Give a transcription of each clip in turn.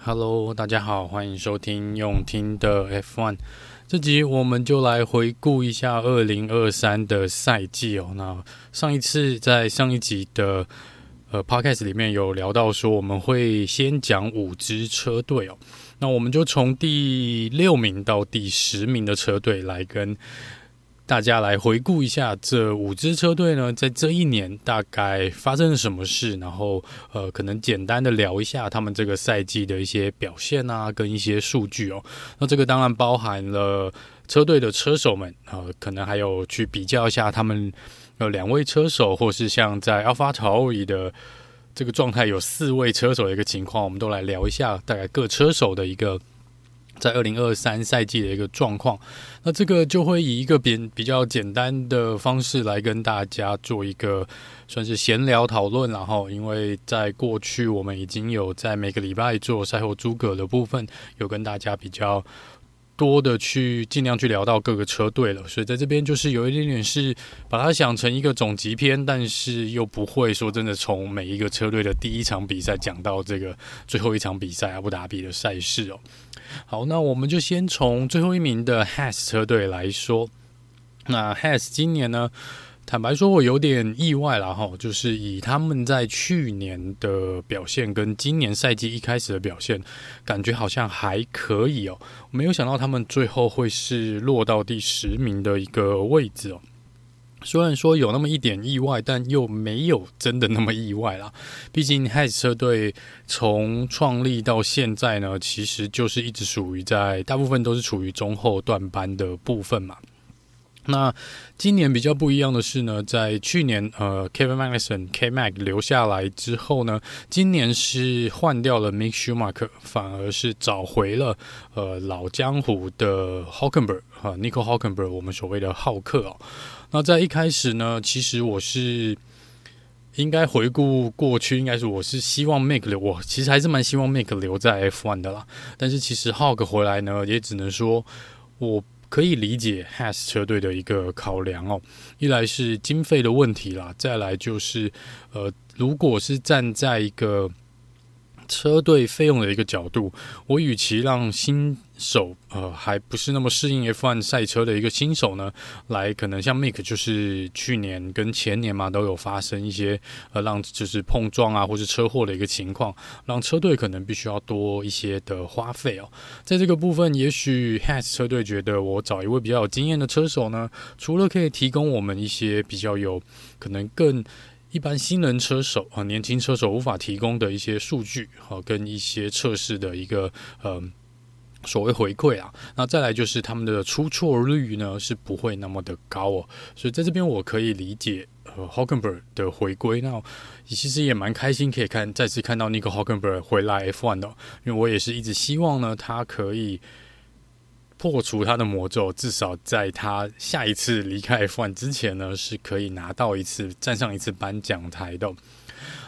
Hello，大家好，欢迎收听用听的 F1。这集我们就来回顾一下二零二三的赛季哦。那上一次在上一集的呃 Podcast 里面有聊到说，我们会先讲五支车队哦。那我们就从第六名到第十名的车队来跟。大家来回顾一下这五支车队呢，在这一年大概发生了什么事，然后呃，可能简单的聊一下他们这个赛季的一些表现啊，跟一些数据哦。那这个当然包含了车队的车手们啊、呃，可能还有去比较一下他们呃两位车手，或是像在 AlphaTauri 的这个状态有四位车手的一个情况，我们都来聊一下大概各车手的一个。在二零二三赛季的一个状况，那这个就会以一个比比较简单的方式来跟大家做一个算是闲聊讨论，然后因为在过去我们已经有在每个礼拜做赛后诸葛的部分，有跟大家比较。多的去尽量去聊到各个车队了，所以在这边就是有一点点是把它想成一个总集篇，但是又不会说真的从每一个车队的第一场比赛讲到这个最后一场比赛阿布达比的赛事哦。好，那我们就先从最后一名的 Has 车队来说，那 Has 今年呢？坦白说，我有点意外了哈，就是以他们在去年的表现跟今年赛季一开始的表现，感觉好像还可以哦。没有想到他们最后会是落到第十名的一个位置哦。虽然说有那么一点意外，但又没有真的那么意外啦。毕竟 h a s 车队从创立到现在呢，其实就是一直属于在大部分都是处于中后段班的部分嘛。那今年比较不一样的是呢，在去年呃，Kevin Magnussen K-Mac 留下来之后呢，今年是换掉了 Mick Schumacher，反而是找回了呃老江湖的 Hockenberg 啊，Nico Hockenberg，我们所谓的浩克哦。那在一开始呢，其实我是应该回顾过去，应该是我是希望 Mick 留，我其实还是蛮希望 make 留在 F1 的啦。但是其实 Hulk 回来呢，也只能说我。可以理解 Has 车队的一个考量哦，一来是经费的问题啦，再来就是呃，如果是站在一个车队费用的一个角度，我与其让新手呃还不是那么适应 F1 赛车的一个新手呢，来可能像 Mick 就是去年跟前年嘛都有发生一些呃让就是碰撞啊或是车祸的一个情况，让车队可能必须要多一些的花费哦。在这个部分，也许 Haas 车队觉得我找一位比较有经验的车手呢，除了可以提供我们一些比较有可能更。一般新人车手啊，年轻车手无法提供的一些数据和跟一些测试的一个呃所谓回馈啊，那再来就是他们的出错率呢是不会那么的高哦，所以在这边我可以理解呃 Hulkenberg 的回归，那其实也蛮开心可以看再次看到 Nico Hulkenberg 回来 F1 的，因为我也是一直希望呢他可以。破除他的魔咒，至少在他下一次离开 F1 之前呢，是可以拿到一次站上一次颁奖台的。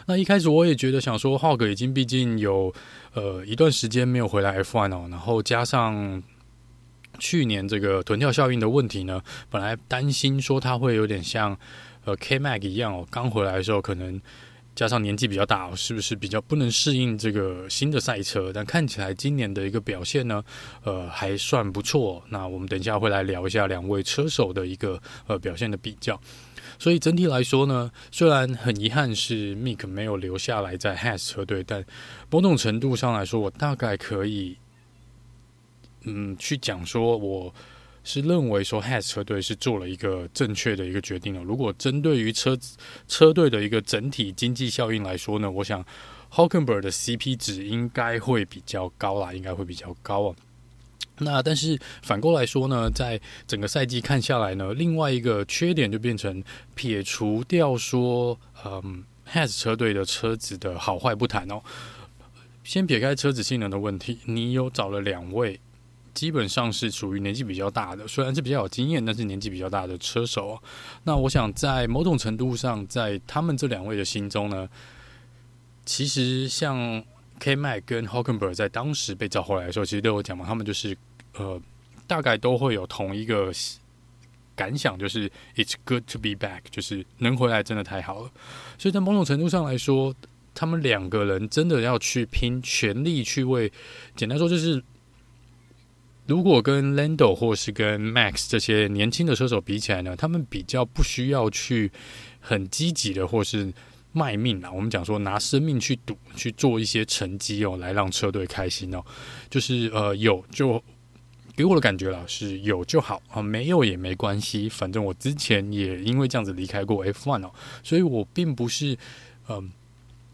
那一开始我也觉得想说，浩哥已经毕竟有呃一段时间没有回来 F1 哦，然后加上去年这个臀跳效应的问题呢，本来担心说他会有点像呃 K Mag 一样哦，刚回来的时候可能。加上年纪比较大，是不是比较不能适应这个新的赛车？但看起来今年的一个表现呢，呃，还算不错。那我们等一下会来聊一下两位车手的一个呃表现的比较。所以整体来说呢，虽然很遗憾是 Mick 没有留下来在 Haas 车队，但某种程度上来说，我大概可以嗯去讲说我。是认为说 Has 车队是做了一个正确的一个决定了。如果针对于车子车队的一个整体经济效应来说呢，我想 Hulkenberg 的 CP 值应该会比较高啦，应该会比较高啊。那但是反过来说呢，在整个赛季看下来呢，另外一个缺点就变成撇除掉说，嗯，Has 车队的车子的好坏不谈哦，先撇开车子性能的问题，你有找了两位。基本上是属于年纪比较大的，虽然是比较有经验，但是年纪比较大的车手。那我想在某种程度上，在他们这两位的心中呢，其实像 K Mag 跟 Hockenber 在当时被找回来的时候，其实都有讲嘛，他们就是呃，大概都会有同一个感想，就是 It's good to be back，就是能回来真的太好了。所以在某种程度上来说，他们两个人真的要去拼，全力去为，简单说就是，如果跟 Lando 或是跟 Max 这些年轻的车手比起来呢，他们比较不需要去很积极的或是卖命啊。我们讲说拿生命去赌，去做一些成绩哦，来让车队开心哦。就是呃有就。给我的感觉啦，是有就好啊，没有也没关系。反正我之前也因为这样子离开过 F1 哦，所以我并不是嗯、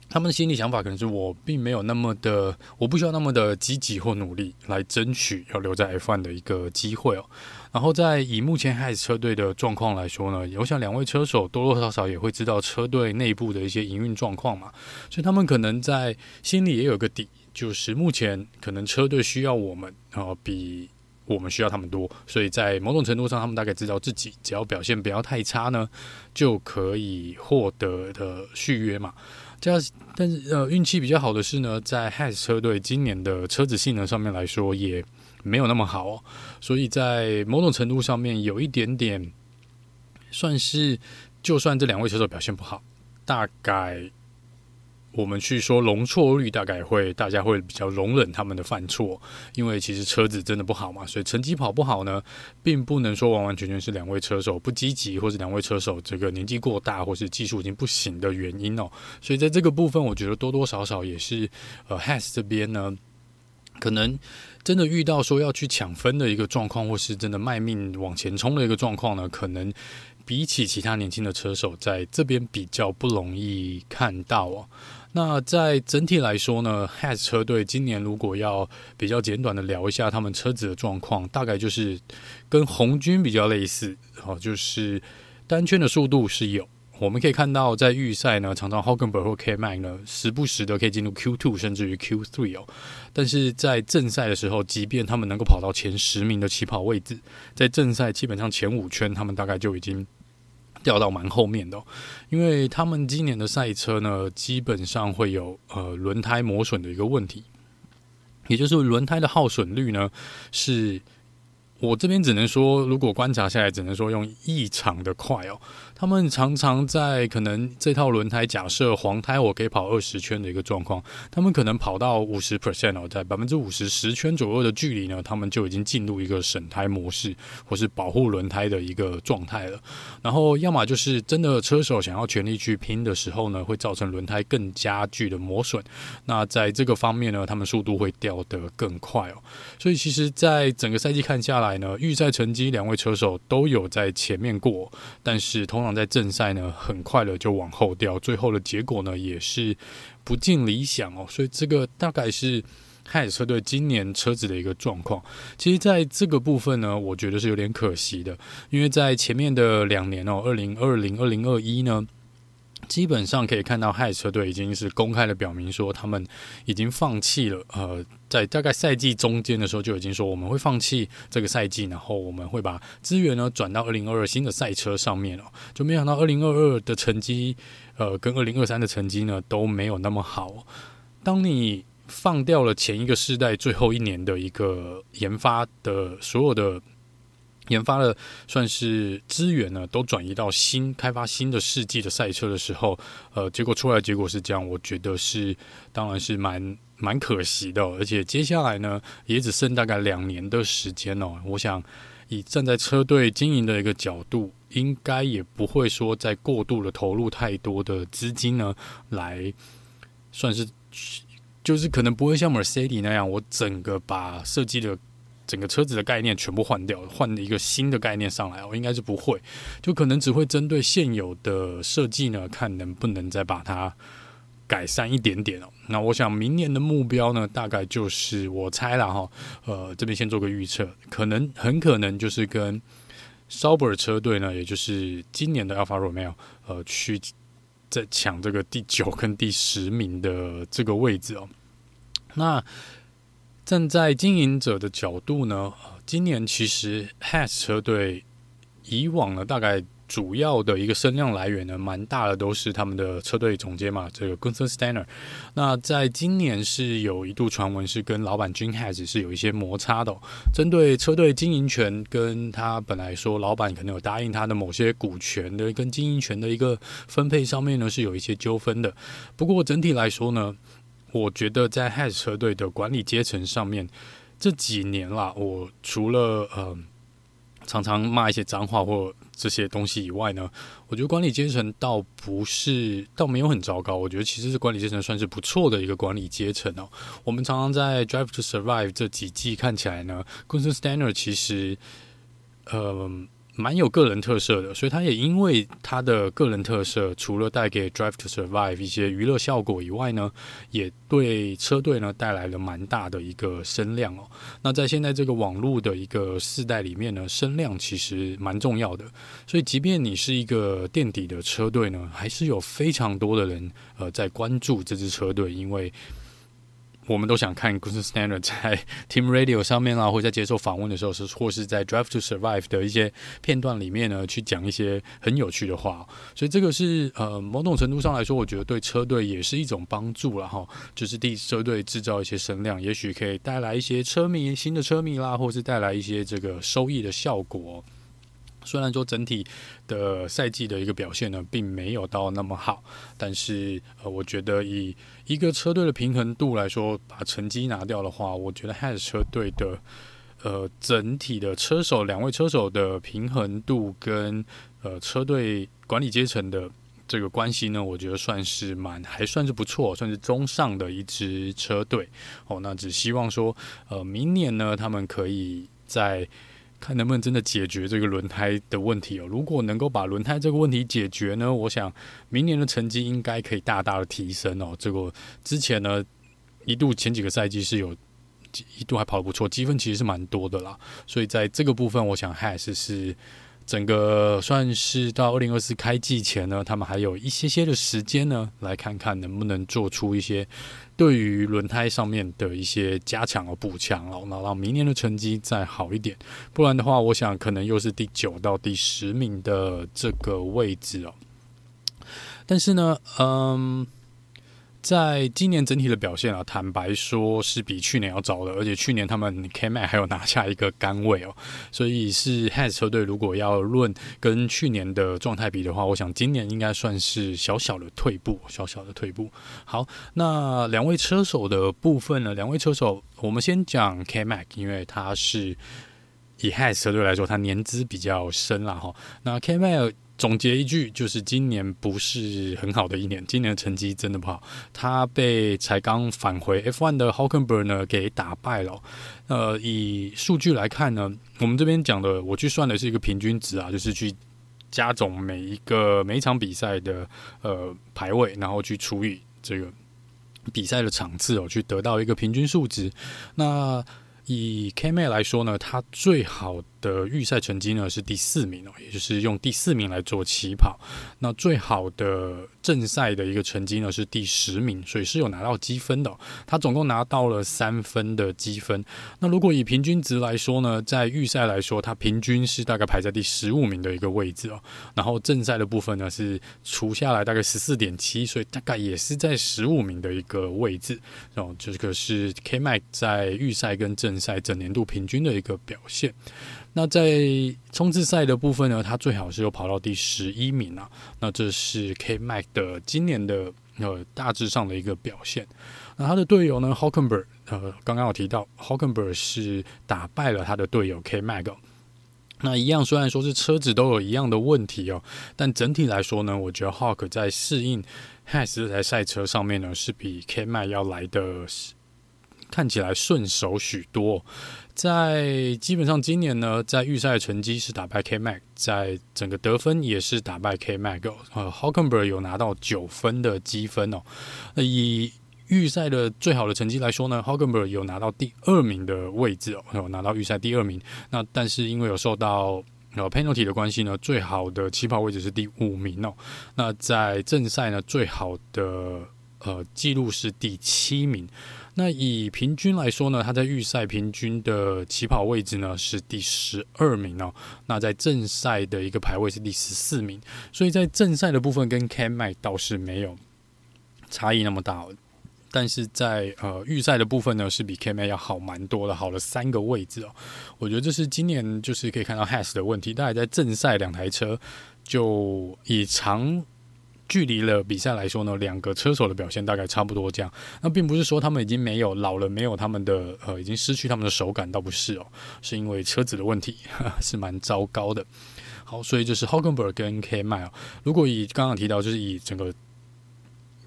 他们的心理想法可能是我并没有那么的，我不需要那么的积极或努力来争取要留在 F1 的一个机会哦。然后在以目前 Has 车队的状况来说呢，我想两位车手多多少少也会知道车队内部的一些营运状况嘛，所以他们可能在心里也有个底，就是目前可能车队需要我们啊、呃，比。我们需要他们多，所以在某种程度上，他们大概知道自己只要表现不要太差呢，就可以获得的续约嘛。这样，但是呃，运气比较好的是呢，在 Haas 车队今年的车子性能上面来说也没有那么好哦，所以在某种程度上面有一点点算是，就算这两位车手表现不好，大概。我们去说容错率，大概会大家会比较容忍他们的犯错，因为其实车子真的不好嘛，所以成绩跑不好呢，并不能说完完全全是两位车手不积极，或是两位车手这个年纪过大，或是技术已经不行的原因哦。所以在这个部分，我觉得多多少少也是呃，Has 这边呢，可能真的遇到说要去抢分的一个状况，或是真的卖命往前冲的一个状况呢，可能比起其他年轻的车手，在这边比较不容易看到哦。那在整体来说呢，Has 车队今年如果要比较简短的聊一下他们车子的状况，大概就是跟红军比较类似，哦，就是单圈的速度是有，我们可以看到在预赛呢，常常 Hulkenberg 或 K-Mag 呢，时不时的可以进入 Q2 甚至于 Q3 哦，但是在正赛的时候，即便他们能够跑到前十名的起跑位置，在正赛基本上前五圈，他们大概就已经。掉到蛮后面的，因为他们今年的赛车呢，基本上会有呃轮胎磨损的一个问题，也就是轮胎的耗损率呢是。我这边只能说，如果观察下来，只能说用异常的快哦。他们常常在可能这套轮胎假设黄胎我可以跑二十圈的一个状况，他们可能跑到五十 percent 哦，在百分之五十十圈左右的距离呢，他们就已经进入一个省胎模式或是保护轮胎的一个状态了。然后要么就是真的车手想要全力去拼的时候呢，会造成轮胎更加剧的磨损。那在这个方面呢，他们速度会掉得更快哦。所以其实，在整个赛季看下来，呢，预赛成绩两位车手都有在前面过，但是通常在正赛呢，很快的就往后掉，最后的结果呢也是不尽理想哦。所以这个大概是 Haas 车队今年车子的一个状况。其实，在这个部分呢，我觉得是有点可惜的，因为在前面的两年哦，二零二零、二零二一呢。基本上可以看到，Haas 车队已经是公开的表明说，他们已经放弃了。呃，在大概赛季中间的时候就已经说，我们会放弃这个赛季，然后我们会把资源呢转到二零二二新的赛车上面了。就没想到二零二二的成绩，呃，跟二零二三的成绩呢都没有那么好。当你放掉了前一个世代最后一年的一个研发的所有的。研发的算是资源呢，都转移到新开发新的世纪的赛车的时候，呃，结果出来的结果是这样，我觉得是当然是蛮蛮可惜的，而且接下来呢，也只剩大概两年的时间哦。我想以站在车队经营的一个角度，应该也不会说再过度的投入太多的资金呢，来算是就是可能不会像 Mercedes 那样，我整个把设计的。整个车子的概念全部换掉，换一个新的概念上来，我应该是不会，就可能只会针对现有的设计呢，看能不能再把它改善一点点哦。那我想明年的目标呢，大概就是我猜了哈，呃，这边先做个预测，可能很可能就是跟 Sauber 车队呢，也就是今年的 Alfa Romeo，呃，去在抢这个第九跟第十名的这个位置哦。那站在经营者的角度呢，今年其实 has 车队以往呢，大概主要的一个声量来源呢，蛮大的，都是他们的车队总监嘛，这个 Gunther Steiner。那在今年是有一度传闻是跟老板 Gene Haas 是有一些摩擦的，针对车队经营权，跟他本来说老板可能有答应他的某些股权的跟经营权的一个分配上面呢，是有一些纠纷的。不过整体来说呢，我觉得在 Has 车队的管理阶层上面，这几年啦，我除了呃常常骂一些脏话或这些东西以外呢，我觉得管理阶层倒不是，倒没有很糟糕。我觉得其实是管理阶层算是不错的一个管理阶层哦。我们常常在 Drive to Survive 这几季看起来呢，Gunther Steiner 其实，呃。蛮有个人特色的，所以他也因为他的个人特色，除了带给 Drive to Survive 一些娱乐效果以外呢，也对车队呢带来了蛮大的一个声量哦。那在现在这个网络的一个世代里面呢，声量其实蛮重要的。所以，即便你是一个垫底的车队呢，还是有非常多的人呃在关注这支车队，因为。我们都想看 Gunther Steiner 在 Team Radio 上面啊，或者在接受访问的时候，是或是在 Drive to Survive 的一些片段里面呢，去讲一些很有趣的话。所以这个是呃，某种程度上来说，我觉得对车队也是一种帮助了哈。就是替车队制造一些声量，也许可以带来一些车迷新的车迷啦，或是带来一些这个收益的效果。虽然说整体的赛季的一个表现呢，并没有到那么好，但是呃，我觉得以一个车队的平衡度来说，把成绩拿掉的话，我觉得 h a s 车队的呃整体的车手两位车手的平衡度跟呃车队管理阶层的这个关系呢，我觉得算是蛮还算是不错，算是中上的一支车队哦。那只希望说呃明年呢，他们可以在。看能不能真的解决这个轮胎的问题哦。如果能够把轮胎这个问题解决呢，我想明年的成绩应该可以大大的提升哦。这个之前呢，一度前几个赛季是有一度还跑得不错，积分其实是蛮多的啦。所以在这个部分，我想还是是。整个算是到二零二四开季前呢，他们还有一些些的时间呢，来看看能不能做出一些对于轮胎上面的一些加强和补强哦，那让明年的成绩再好一点。不然的话，我想可能又是第九到第十名的这个位置哦。但是呢，嗯。在今年整体的表现啊，坦白说是比去年要早的，而且去年他们 K m a 还有拿下一个杆位哦，所以是 Has 车队如果要论跟去年的状态比的话，我想今年应该算是小小的退步，小小的退步。好，那两位车手的部分呢？两位车手，我们先讲 K m a 因为他是以 Has 车队来说，他年资比较深了哈。那 K m a。总结一句，就是今年不是很好的一年，今年的成绩真的不好。他被才刚返回 F1 的 Hulkenberg 呢给打败了。呃，以数据来看呢，我们这边讲的，我去算的是一个平均值啊，就是去加总每一个每一场比赛的呃排位，然后去除以这个比赛的场次哦，去得到一个平均数值。那以 K m a 来说呢，他最好的预赛成绩呢是第四名哦，也就是用第四名来做起跑。那最好的正赛的一个成绩呢是第十名，所以是有拿到积分的。他总共拿到了三分的积分。那如果以平均值来说呢，在预赛来说，他平均是大概排在第十五名的一个位置哦。然后正赛的部分呢是除下来大概十四点七，所以大概也是在十五名的一个位置。然后这个是 K-Mag 在预赛跟正赛整年度平均的一个表现。那在冲刺赛的部分呢，他最好是有跑到第十一名啊。那这是 K Mac 的今年的呃大致上的一个表现。那他的队友呢，Hockenberg 呃，刚刚有提到，Hockenberg 是打败了他的队友 K Mac。那一样，虽然说是车子都有一样的问题哦，但整体来说呢，我觉得 Hulk 在适应 Has 这台赛车上面呢，是比 K Mac 要来的看起来顺手许多。在基本上今年呢，在预赛的成绩是打败 K-Mag，在整个得分也是打败 K-Mag 哦。呃，Hulkenberg 有拿到九分的积分哦。那以预赛的最好的成绩来说呢，Hulkenberg 有拿到第二名的位置哦，有拿到预赛第二名。那但是因为有受到呃 penalty 的关系呢，最好的起跑位置是第五名哦。那在正赛呢，最好的呃记录是第七名。那以平均来说呢，他在预赛平均的起跑位置呢是第十二名哦。那在正赛的一个排位是第十四名，所以在正赛的部分跟 K Mac 倒是没有差异那么大。但是在呃预赛的部分呢，是比 K Mac 要好蛮多的，好了三个位置哦。我觉得这是今年就是可以看到 Haas 的问题，大概在正赛两台车就以长。距离了比赛来说呢，两个车手的表现大概差不多这样。那并不是说他们已经没有老了，没有他们的呃，已经失去他们的手感，倒不是哦，是因为车子的问题，呵呵是蛮糟糕的。好，所以就是 Hockenberg 跟 K 迈哦。如果以刚刚提到，就是以整个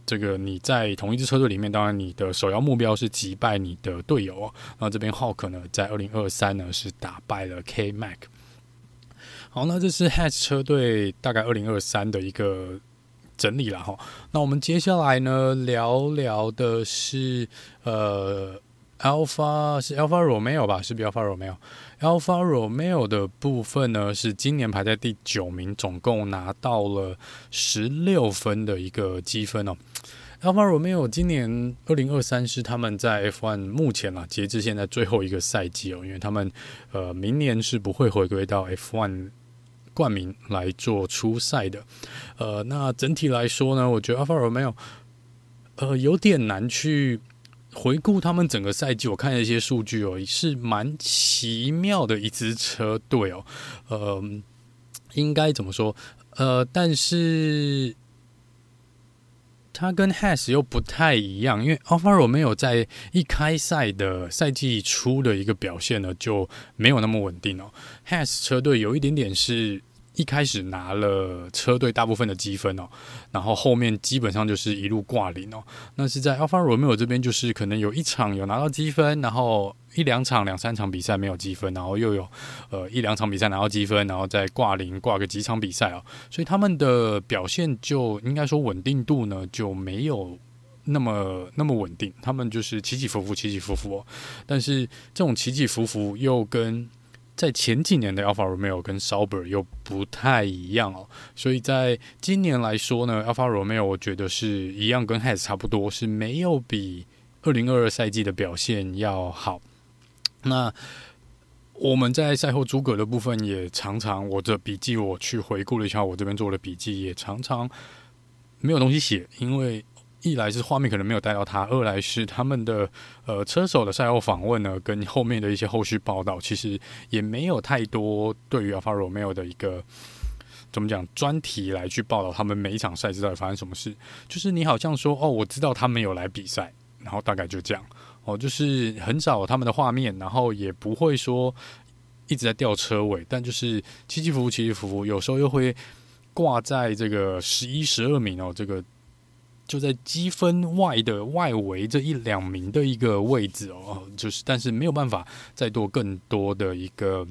这个你在同一支车队里面，当然你的首要目标是击败你的队友哦。那这边 Hock 呢，在二零二三呢是打败了 K 迈。好，那这是 Hatch 车队大概二零二三的一个。整理了哈，那我们接下来呢，聊聊的是呃，Alpha 是 Alpha Romeo 吧？是不是 Alpha Romeo？Alpha Romeo 的部分呢，是今年排在第九名，总共拿到了十六分的一个积分哦。Alpha Romeo 今年二零二三是他们在 F1 目前啊，截至现在最后一个赛季哦，因为他们呃明年是不会回归到 F1。冠名来做初赛的，呃，那整体来说呢，我觉得 Alfa Romeo，呃，有点难去回顾他们整个赛季。我看了一些数据哦，是蛮奇妙的一支车队哦，呃，应该怎么说？呃，但是。它跟 HAS 又不太一样，因为 Alfa Romeo 在一开赛的赛季初的一个表现呢，就没有那么稳定哦。HAS 车队有一点点是。一开始拿了车队大部分的积分哦，然后后面基本上就是一路挂零哦。那是在 Alfa Romeo 这边，就是可能有一场有拿到积分，然后一两场、两三场比赛没有积分，然后又有呃一两场比赛拿到积分，然后再挂零挂个几场比赛哦。所以他们的表现就应该说稳定度呢就没有那么那么稳定，他们就是起起伏伏，起起伏伏哦。但是这种起起伏伏又跟在前几年的 Alfa Romeo 跟 Sauber 又不太一样哦，所以在今年来说呢，Alfa Romeo 我觉得是一样跟 Haas 差不多，是没有比二零二二赛季的表现要好。那我们在赛后诸葛的部分也常常，我的笔记我去回顾了一下，我这边做的笔记也常常没有东西写，因为。一来是画面可能没有带到他，二来是他们的呃车手的赛后访问呢，跟后面的一些后续报道，其实也没有太多对于 Alfa Romeo 的一个怎么讲专题来去报道他们每一场赛事到底发生什么事。就是你好像说哦，我知道他们有来比赛，然后大概就这样哦，就是很少他们的画面，然后也不会说一直在吊车尾，但就是起起伏伏，起起伏伏，有时候又会挂在这个十一、十二名哦，这个。就在积分外的外围这一两名的一个位置哦，就是但是没有办法再多更多的一个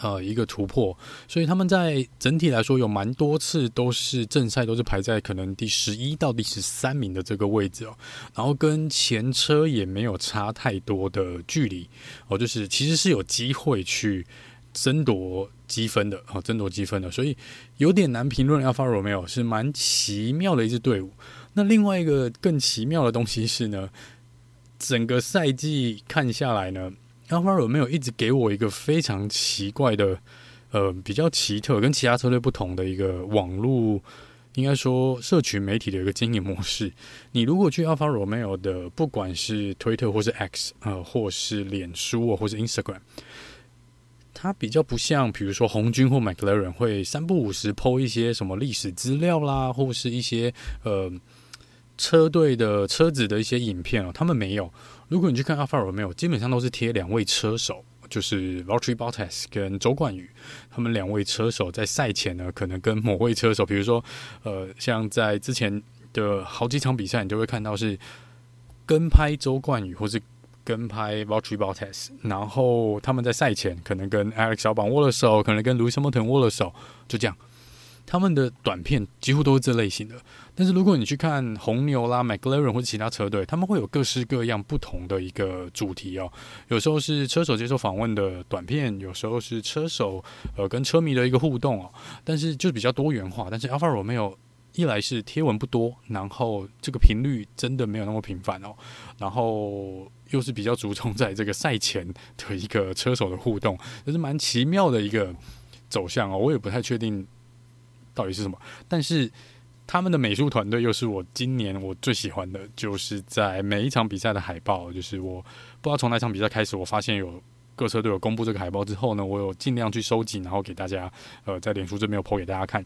呃一个突破，所以他们在整体来说有蛮多次都是正赛都是排在可能第十一到第十三名的这个位置哦，然后跟前车也没有差太多的距离哦，就是其实是有机会去争夺积分的哦，争夺积分的，所以有点难评论 Alfa Romeo 是蛮奇妙的一支队伍。那另外一个更奇妙的东西是呢，整个赛季看下来呢，Alfa Romeo 一直给我一个非常奇怪的，呃，比较奇特，跟其他车队不同的一个网络，应该说社群媒体的一个经营模式。你如果去 Alfa Romeo 的，不管是推特或是 X，呃，或是脸书啊或是 Instagram，它比较不像，比如说红军或 McLaren 会三不五时 po 一些什么历史资料啦，或是一些呃。车队的车子的一些影片哦，他们没有。如果你去看 Alfa Romeo，基本上都是贴两位车手，就是 Valtteri Bottas 跟周冠宇，他们两位车手在赛前呢，可能跟某位车手，比如说，呃，像在之前的好几场比赛，你就会看到是跟拍周冠宇，或是跟拍 Valtteri Bottas，然后他们在赛前可能跟 Alex 小绑握了手，可能跟 Lewis Hamilton 握了手，就这样。他们的短片几乎都是这类型的，但是如果你去看红牛啦、McLaren 或者其他车队，他们会有各式各样不同的一个主题哦。有时候是车手接受访问的短片，有时候是车手呃跟车迷的一个互动哦。但是就比较多元化。但是 Alfa Romeo 一来是贴文不多，然后这个频率真的没有那么频繁哦，然后又是比较注重在这个赛前的一个车手的互动，这是蛮奇妙的一个走向哦。我也不太确定到底是什么，但是他们的美术团队又是我今年我最喜欢的，就是在每一场比赛的海报，就是我不知道从哪场比赛开始，我发现有。各车队有公布这个海报之后呢，我有尽量去收集，然后给大家，呃，在脸书这边有 po 给大家看。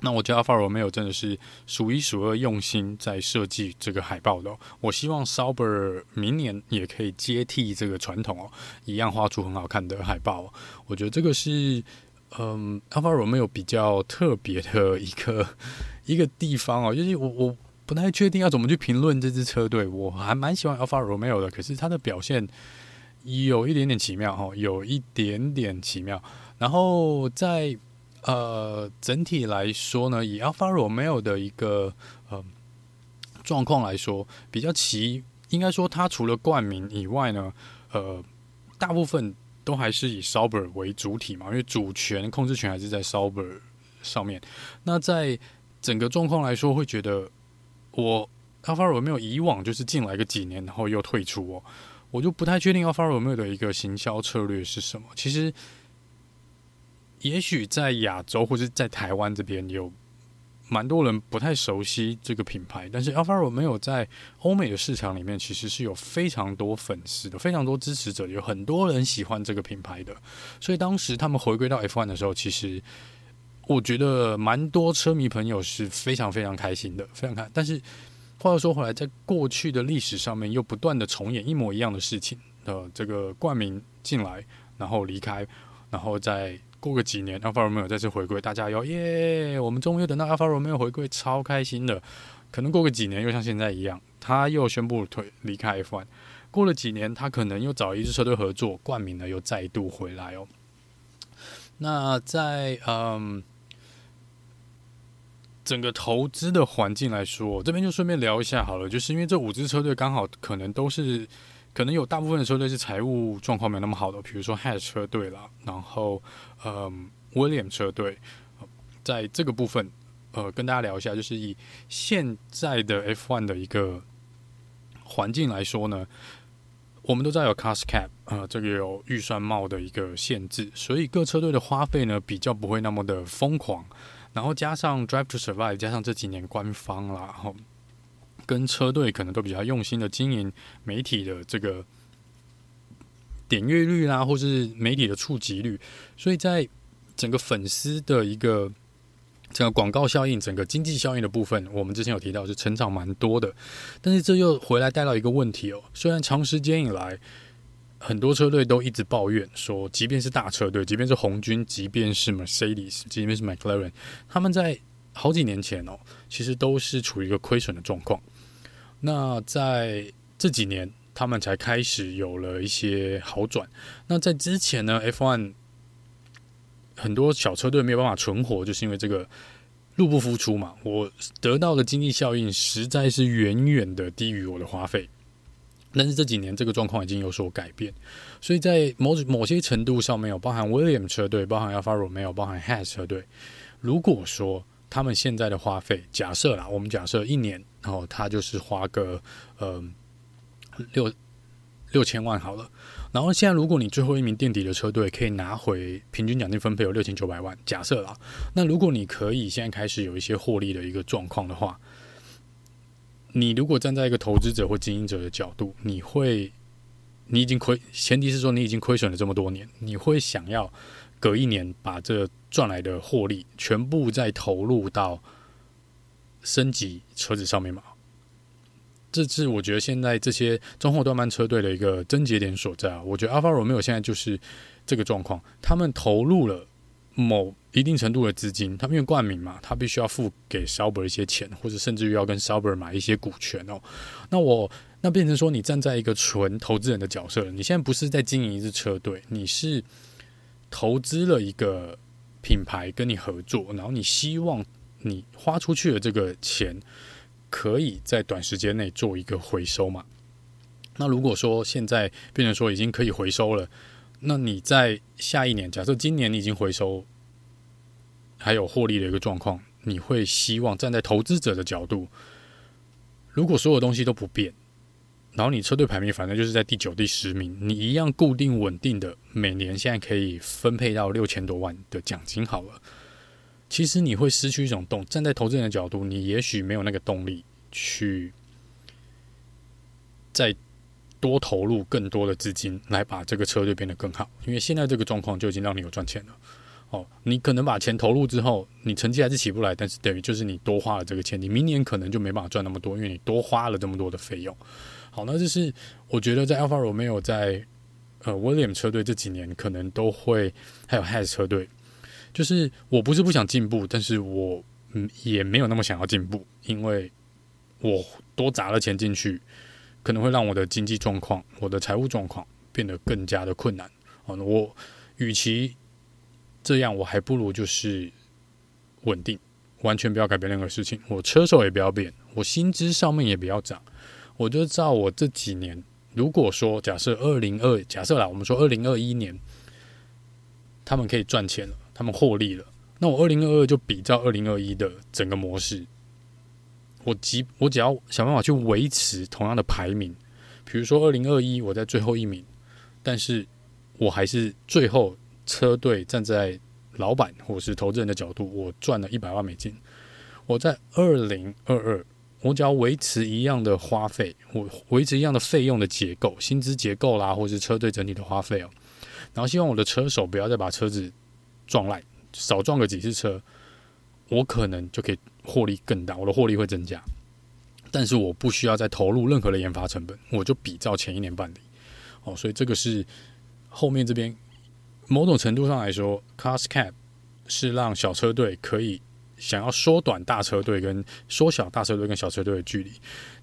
那我觉得 Alfa Romeo 真的是数一数二用心在设计这个海报的。我希望肖伯明年也可以接替这个传统哦，一样画出很好看的海报。我觉得这个是，嗯，Alfa Romeo 比较特别的一个一个地方哦，就是我我不太确定要怎么去评论这支车队。我还蛮喜欢 Alfa Romeo 的，可是他的表现。有一点点奇妙哈，有一点点奇妙。然后在呃整体来说呢，以 Alfa Romeo 的一个呃状况来说，比较奇，应该说它除了冠名以外呢，呃，大部分都还是以 Sauber 为主体嘛，因为主权控制权还是在 Sauber 上面。那在整个状况来说，会觉得我 Alfa Romeo 以往就是进来个几年，然后又退出哦。我就不太确定 Alfa Romeo 的一个行销策略是什么。其实，也许在亚洲或者在台湾这边有蛮多人不太熟悉这个品牌，但是 Alfa Romeo 在欧美的市场里面其实是有非常多粉丝的，非常多支持者，有很多人喜欢这个品牌的。所以当时他们回归到 F1 的时候，其实我觉得蛮多车迷朋友是非常非常开心的，非常开。但是。话又说回来，在过去的历史上面，又不断的重演一模一样的事情。呃，这个冠名进来，然后离开，然后再过个几年，Alfa Romeo 再次回归，大家要耶，我们终于等到 Alfa Romeo 回归，超开心的。可能过个几年，又像现在一样，他又宣布退离开 F1。过了几年，他可能又找一支车队合作，冠名了又再度回来哦。那在嗯。整个投资的环境来说，这边就顺便聊一下好了。就是因为这五支车队刚好可能都是，可能有大部分的车队是财务状况没那么好的，比如说 Haas 车队啦，然后嗯，William 车队，在这个部分，呃，跟大家聊一下，就是以现在的 F1 的一个环境来说呢，我们都知道有 Cost Cap，呃，这个有预算帽的一个限制，所以各车队的花费呢比较不会那么的疯狂。然后加上 Drive to Survive，加上这几年官方啦，然后跟车队可能都比较用心的经营媒体的这个点阅率啦，或是媒体的触及率，所以在整个粉丝的一个整个广告效应、整个经济效应的部分，我们之前有提到是成长蛮多的。但是这又回来带到一个问题哦，虽然长时间以来。很多车队都一直抱怨说，即便是大车队，即便是红军，即便是 Mercedes，即便是 McLaren，他们在好几年前哦，其实都是处于一个亏损的状况。那在这几年，他们才开始有了一些好转。那在之前呢，F1 很多小车队没有办法存活，就是因为这个入不敷出嘛。我得到的经济效应实在是远远的低于我的花费。但是这几年这个状况已经有所改变，所以在某某些程度上面有包含 William 车队、包含 Alfa Romeo、包含 Has 车队。如果说他们现在的花费，假设啦，我们假设一年，然后他就是花个呃六六千万好了。然后现在如果你最后一名垫底的车队可以拿回平均奖金分配有六千九百万，假设啦，那如果你可以现在开始有一些获利的一个状况的话。你如果站在一个投资者或经营者的角度，你会，你已经亏，前提是说你已经亏损了这么多年，你会想要隔一年把这赚来的获利全部再投入到升级车子上面嘛？这是我觉得现在这些中后段班车队的一个症结点所在啊。我觉得 Alfa Romeo 现在就是这个状况，他们投入了。某一定程度的资金，他们因为冠名嘛，他必须要付给 Sauber 一些钱，或者甚至于要跟 Sauber 买一些股权哦。那我那变成说，你站在一个纯投资人的角色，你现在不是在经营一支车队，你是投资了一个品牌跟你合作，然后你希望你花出去的这个钱可以在短时间内做一个回收嘛？那如果说现在变成说已经可以回收了。那你在下一年，假设今年你已经回收，还有获利的一个状况，你会希望站在投资者的角度，如果所有东西都不变，然后你车队排名反正就是在第九、第十名，你一样固定稳定的每年现在可以分配到六千多万的奖金好了。其实你会失去一种动，站在投资人的角度，你也许没有那个动力去再多投入更多的资金来把这个车队变得更好，因为现在这个状况就已经让你有赚钱了。哦，你可能把钱投入之后，你成绩还是起不来，但是等于就是你多花了这个钱，你明年可能就没办法赚那么多，因为你多花了这么多的费用。好，那这是我觉得在 Alpha Romeo 在呃 William 车队这几年可能都会，还有 Has 车队，就是我不是不想进步，但是我嗯也没有那么想要进步，因为我多砸了钱进去，可能会让我的经济状况、我的财务状况变得更加的困难。哦，我与其这样，我还不如就是稳定，完全不要改变任何事情。我车手也不要变，我薪资上面也不要涨。我就照我这几年，如果说假设二零二，假设啦，我们说二零二一年，他们可以赚钱了，他们获利了，那我二零二二就比照二零二一的整个模式，我即我只要想办法去维持同样的排名，比如说二零二一我在最后一名，但是我还是最后。车队站在老板或是投资人的角度，我赚了一百万美金。我在二零二二，我只要维持一样的花费，我维持一样的费用的结构、薪资结构啦，或是车队整体的花费哦。然后希望我的车手不要再把车子撞烂，少撞个几次车，我可能就可以获利更大，我的获利会增加。但是我不需要再投入任何的研发成本，我就比照前一年办理。哦，所以这个是后面这边。某种程度上来说，cost cap 是让小车队可以想要缩短大车队跟缩小大车队跟小车队的距离，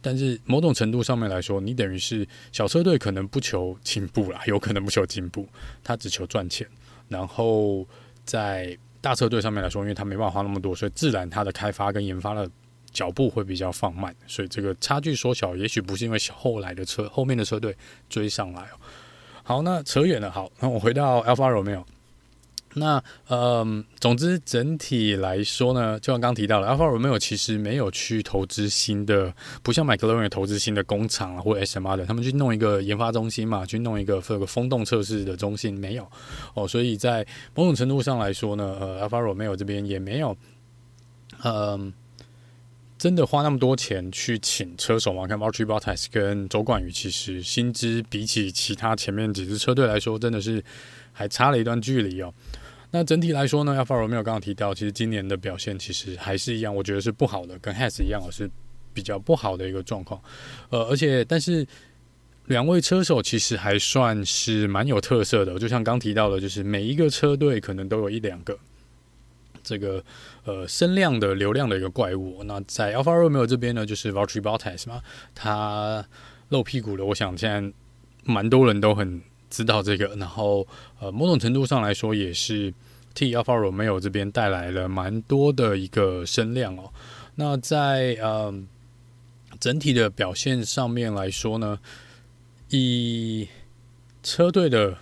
但是某种程度上面来说，你等于是小车队可能不求进步啦，有可能不求进步，他只求赚钱。然后在大车队上面来说，因为他没办法花那么多，所以自然他的开发跟研发的脚步会比较放慢，所以这个差距缩小，也许不是因为后来的车后面的车队追上来哦。好，那扯远了。好，那我回到 Alfa Romeo。那嗯，总之整体来说呢，就像刚提到了，Alfa Romeo 其实没有去投资新的，不像 McLaren 投资新的工厂啊，或 SMR 的，他们去弄一个研发中心嘛，去弄一个这个风洞测试的中心，没有哦。所以在某种程度上来说呢，呃，Alfa Romeo 这边也没有，嗯。真的花那么多钱去请车手嘛？看 Valtteri Bottas 跟周冠宇，其实薪资比起其他前面几支车队来说，真的是还差了一段距离哦。那整体来说呢，Alfa Romeo 刚刚提到，其实今年的表现其实还是一样，我觉得是不好的，跟 Has 一样，是比较不好的一个状况。呃，而且但是两位车手其实还算是蛮有特色的，就像刚提到的，就是每一个车队可能都有一两个。这个呃声量的流量的一个怪物，那在 Alpha Romeo 这边呢，就是 Valtteri Bottas 嘛，他露屁股了。我想现在蛮多人都很知道这个，然后呃某种程度上来说，也是替 Alfa Romeo 这边带来了蛮多的一个声量哦。那在呃整体的表现上面来说呢，以车队的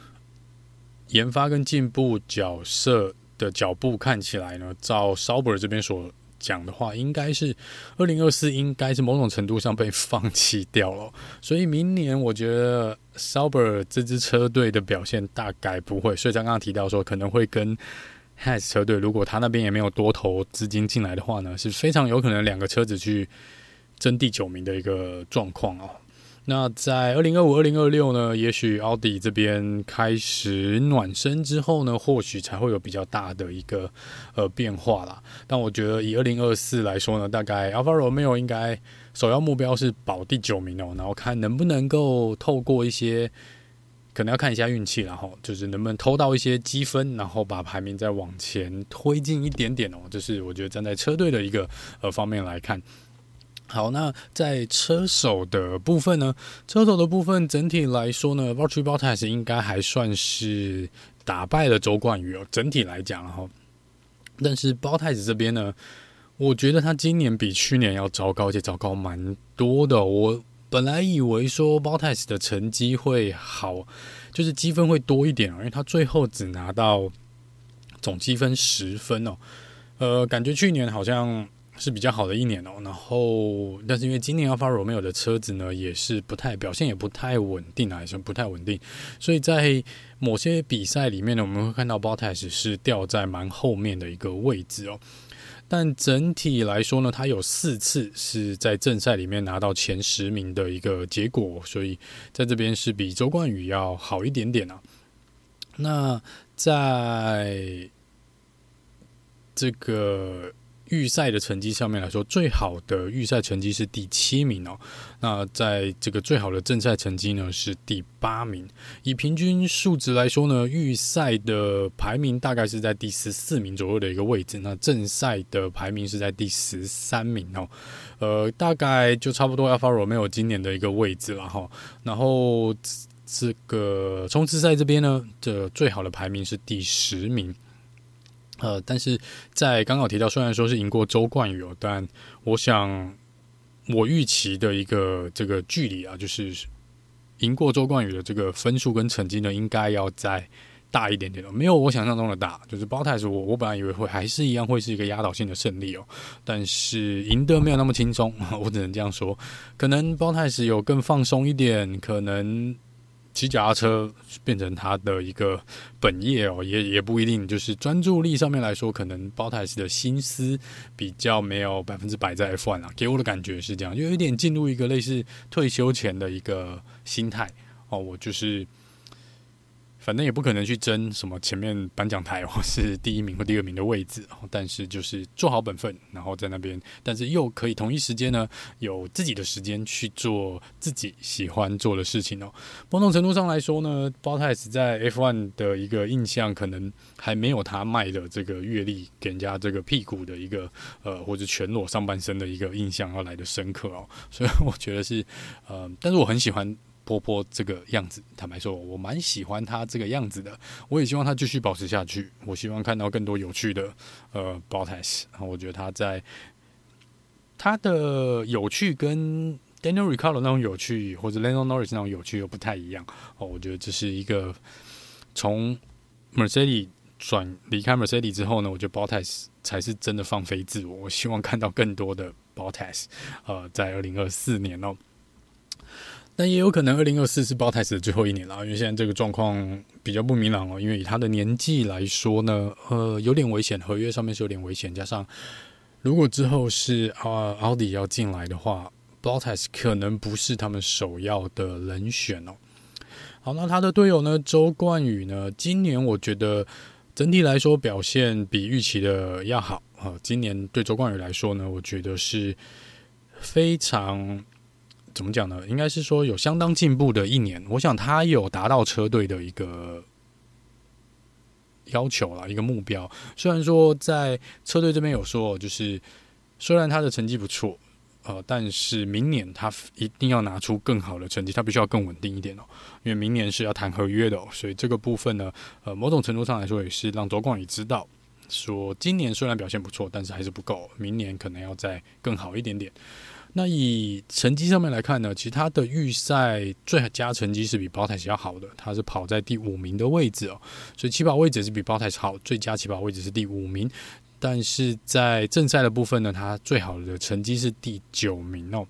研发跟进步角色。的脚步看起来呢，照 Sauber 这边所讲的话，应该是二零二四应该是某种程度上被放弃掉了，所以明年我觉得 Sauber 这支车队的表现大概不会。所以刚刚提到说，可能会跟 Haas 车队，如果他那边也没有多投资金进来的话呢，是非常有可能两个车子去争第九名的一个状况哦。那在二零二五、二零二六呢？也许奥迪这边开始暖身之后呢，或许才会有比较大的一个呃变化啦。但我觉得以二零二四来说呢，大概 Alfa Romeo 应该首要目标是保第九名哦，然后看能不能够透过一些，可能要看一下运气，然后就是能不能偷到一些积分，然后把排名再往前推进一点点哦。这是我觉得站在车队的一个呃方面来看。好，那在车手的部分呢？车手的部分整体来说呢，Valtteri Bottas 应该还算是打败了周冠宇哦。整体来讲，哈，但是 Bottas 这边呢，我觉得他今年比去年要糟糕，而且糟糕蛮多的。我本来以为说 Bottas 的成绩会好，就是积分会多一点，因为他最后只拿到总积分十分哦。呃，感觉去年好像是比较好的一年哦。然后，但是因为今年 Alfa Romeo 的车子呢，也是不太表现，也不太稳定啊，还是不太稳定。所以在某些比赛里面呢，我们会看到 Bottas 是掉在蛮后面的一个位置哦。但整体来说呢，他有四次是在正赛里面拿到前十名的一个结果，所以在这边是比周冠宇要好一点点啊。那在这个预赛的成绩上面来说，最好的预赛成绩是第七名哦。那在这个最好的正赛成绩呢是第八名。以平均数值来说呢，预赛的排名大概是在第十四名左右的一个位置。那正赛的排名是在第十三名哦。呃，大概就差不多 Alfa Romeo 今年的一个位置了哈。然后这个冲刺赛这边呢，这最好的排名是第十名。呃，但是在刚刚提到，虽然说是赢过周冠宇哦，但我想我预期的一个这个距离啊，就是赢过周冠宇的这个分数跟成绩呢，应该要再大一点点的，没有我想象中的大。就是包太子，我我本来以为会还是一样会是一个压倒性的胜利哦，但是赢得没有那么轻松，我只能这样说。可能包太子有更放松一点，可能。骑脚踏车变成他的一个本业哦，也也不一定。就是专注力上面来说，可能包太斯的心思比较没有百分之百在 F1 啊，给我的感觉是这样，就有一点进入一个类似退休前的一个心态哦，我就是。反正也不可能去争什么前面颁奖台 或是第一名或第二名的位置，但是就是做好本分，然后在那边，但是又可以同一时间呢，有自己的时间去做自己喜欢做的事情哦。某种程度上来说呢，Bottas 在 F1 的一个印象可能还没有他卖的这个阅历给人家这个屁股的一个呃或者全裸上半身的一个印象要来的深刻哦。所以我觉得是呃，但是我很喜欢。波波这个样子，坦白说，我蛮喜欢他这个样子的。我也希望他继续保持下去。我希望看到更多有趣的呃 Bottas。然后我觉得他在他的有趣跟 Daniel r i c a r d o 那种有趣，或者 Lando Norris 那种有趣又不太一样。哦，我觉得这是一个从 Mercedes 转离开 Mercedes 之后呢，我觉得 Bottas 才是真的放飞自我。我希望看到更多的 Bottas。呃，在二零二四年哦。但也有可能，二零二四是包太子的最后一年了，因为现在这个状况比较不明朗哦。因为以他的年纪来说呢，呃，有点危险，合约上面是有点危险。加上如果之后是啊奥迪要进来的话，包太子可能不是他们首要的人选哦。好，那他的队友呢，周冠宇呢，今年我觉得整体来说表现比预期的要好啊。今年对周冠宇来说呢，我觉得是非常。怎么讲呢？应该是说有相当进步的一年。我想他有达到车队的一个要求了，一个目标。虽然说在车队这边有说，就是虽然他的成绩不错，呃，但是明年他一定要拿出更好的成绩，他必须要更稳定一点哦。因为明年是要谈合约的，所以这个部分呢，呃，某种程度上来说也是让周冠宇知道，说今年虽然表现不错，但是还是不够，明年可能要再更好一点点。那以成绩上面来看呢，其实他的预赛最佳成绩是比包太奇要好的，他是跑在第五名的位置哦，所以起跑位置是比包太奇好，最佳起跑位置是第五名，但是在正赛的部分呢，他最好的成绩是第九名哦。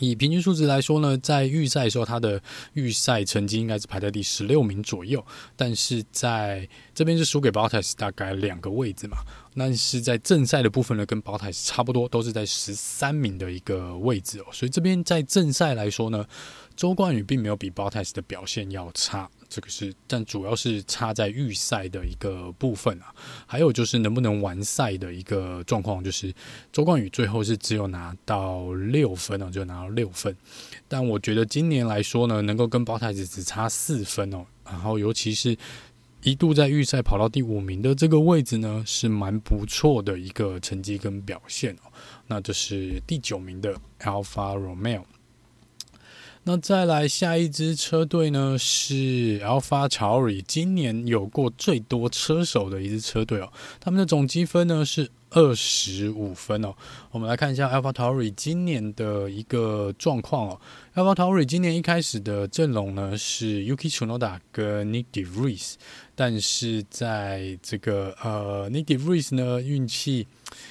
以平均数值来说呢，在预赛的时候，他的预赛成绩应该是排在第十六名左右，但是在这边是输给 Bottas 大概两个位置嘛。那是在正赛的部分呢，跟 Bottas 差不多，都是在十三名的一个位置哦。所以这边在正赛来说呢，周冠宇并没有比 Bottas 的表现要差。这个是，但主要是差在预赛的一个部分啊，还有就是能不能完赛的一个状况，就是周冠宇最后是只有拿到六分哦，就拿到六分。但我觉得今年来说呢，能够跟包太子只差四分哦，然后尤其是一度在预赛跑到第五名的这个位置呢，是蛮不错的一个成绩跟表现哦。那这是第九名的 Alfa Romeo。那再来下一支车队呢，是 AlphaTauri，今年有过最多车手的一支车队哦。他们的总积分呢是二十五分哦。我们来看一下 AlphaTauri 今年的一个状况哦。AlphaTauri 今年一开始的阵容呢是 Yuki Tsunoda 跟 Nick De Vries，但是在这个呃 Nick De Vries 呢运气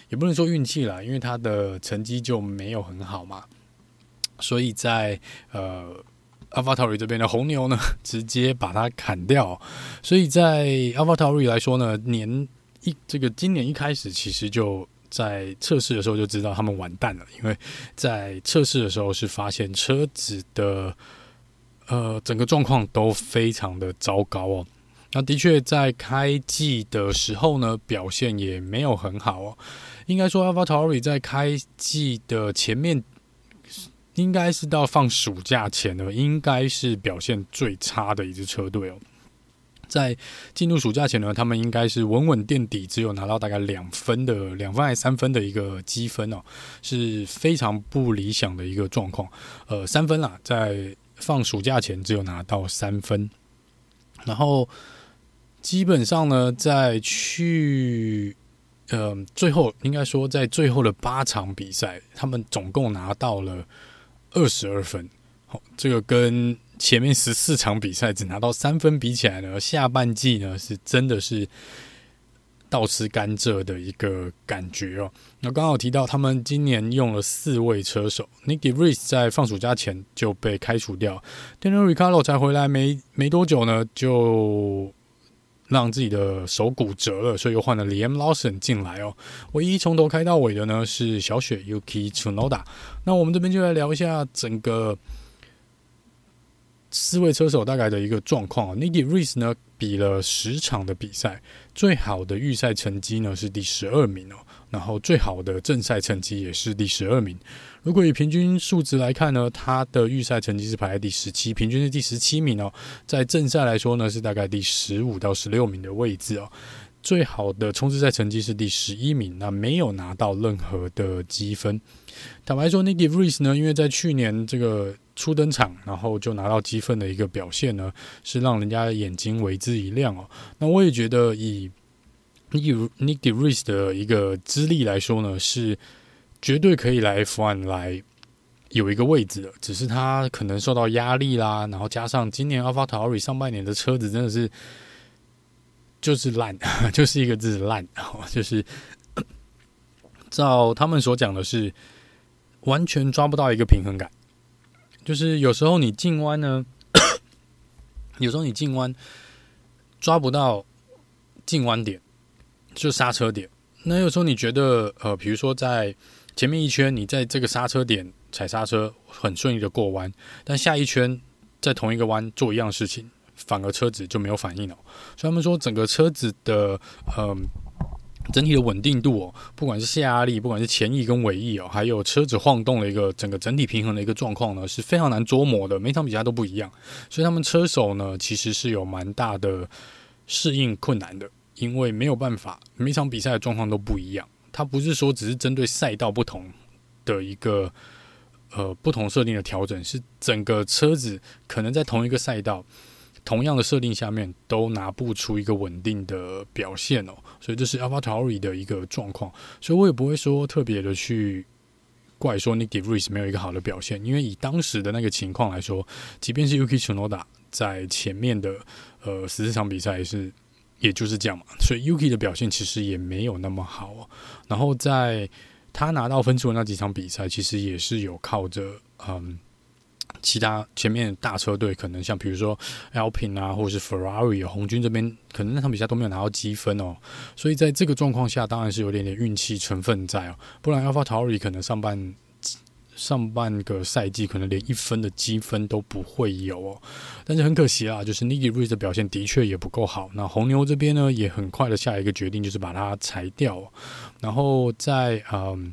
也不能说运气啦，因为他的成绩就没有很好嘛。所以在呃，AlphaTauri 这边的红牛呢，直接把它砍掉。所以在 AlphaTauri 来说呢，年一这个今年一开始，其实就在测试的时候就知道他们完蛋了，因为在测试的时候是发现车子的呃整个状况都非常的糟糕哦。那的确在开季的时候呢，表现也没有很好哦。应该说 AlphaTauri 在开季的前面。应该是到放暑假前呢，应该是表现最差的一支车队哦。在进入暑假前呢，他们应该是稳稳垫底，只有拿到大概两分的两分还是三分的一个积分哦，是非常不理想的一个状况。呃，三分啦，在放暑假前只有拿到三分，然后基本上呢，在去。呃，最后应该说，在最后的八场比赛，他们总共拿到了二十二分。好，这个跟前面十四场比赛只拿到三分比起来呢，下半季呢是真的是倒吃甘蔗的一个感觉哦。那刚好提到他们今年用了四位车手，Nyck de Vries 在放暑假前就被开除掉，Daniel Ricciardo 才回来没没多久呢就。让自己的手骨折了，所以又换了 Liam Lawson 进来哦。唯一从头开到尾的呢是小雪 Yuki Tsunoda。那我们这边就来聊一下整个四位车手大概的一个状况。Niki Rice 呢比了十场的比赛，最好的预赛成绩呢是第十二名哦。然后最好的正赛成绩也是第十二名。如果以平均数值来看呢，他的预赛成绩是排在第十七，平均是第十七名哦。在正赛来说呢，是大概第十五到十六名的位置哦。最好的冲刺赛成绩是第十一名，那没有拿到任何的积分。坦白说，Nicky Vries 呢，因为在去年这个初登场，然后就拿到积分的一个表现呢，是让人家眼睛为之一亮哦。那我也觉得以 Nyck de Vries 的一个资历来说呢，是绝对可以来 F1 来有一个位置的。只是他可能受到压力啦，然后加上今年 AlphaTauri 上半年的车子真的是就是烂，就是一个字烂，然 后就是 照他们所讲的是完全抓不到一个平衡感。就是有时候你进弯呢，有时候你进弯抓不到进弯点。就刹车点，那有时候你觉得，呃，比如说在前面一圈，你在这个刹车点踩刹车很顺利的过弯，但下一圈在同一个弯做一样事情，反而车子就没有反应了。所以他们说，整个车子的，嗯、整体的稳定度哦，不管是下压力，不管是前翼跟尾翼哦，还有车子晃动的一个整个整体平衡的一个状况呢，是非常难捉摸的。每场比赛都不一样，所以他们车手呢，其实是有蛮大的适应困难的。因为没有办法，每场比赛的状况都不一样。它不是说只是针对赛道不同的一个呃不同设定的调整，是整个车子可能在同一个赛道、同样的设定下面都拿不出一个稳定的表现哦。所以这是 AlphaTauri 的一个状况。所以我也不会说特别的去怪说 Nyck de Vries 没有一个好的表现，因为以当时的那个情况来说，即便是 Yuki Tsunoda 在前面的呃十四场比赛也是。也就是这样嘛，所以 Yuki 的表现其实也没有那么好哦。然后在他拿到分数的那几场比赛，其实也是有靠着嗯，其他前面大车队，可能像比如说 Alpine 啊，或者是 Ferrari 红军这边，可能那场比赛都没有拿到积分哦。所以在这个状况下，当然是有点点运气成分在哦。不然 AlphaTauri 可能上半。上半个赛季可能连一分的积分都不会有哦，但是很可惜啊，就是 Nicky r i e 的表现的确也不够好。那红牛这边呢，也很快的下一个决定，就是把它裁掉。然后在嗯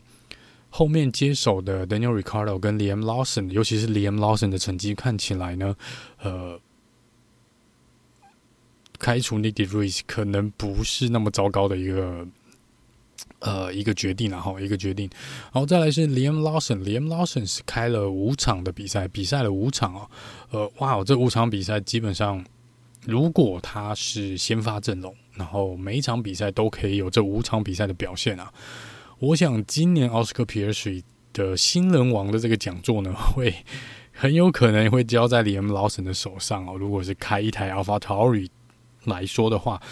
后面接手的 Daniel Ricardo 跟 Liam Lawson，尤其是 Liam Lawson 的成绩看起来呢，呃，开除 Nicky r i c e 可能不是那么糟糕的一个。呃，一个决定，然后一个决定，然后再来是 Liam Lawson，Liam Lawson 是开了五场的比赛，比赛了五场哦，呃，哇哦，这五场比赛基本上，如果他是先发阵容，然后每一场比赛都可以有这五场比赛的表现啊，我想今年奥斯卡皮尔水的新人王的这个讲座呢，会很有可能会交在 Liam Lawson 的手上哦。如果是开一台 AlphaTauri 来说的话，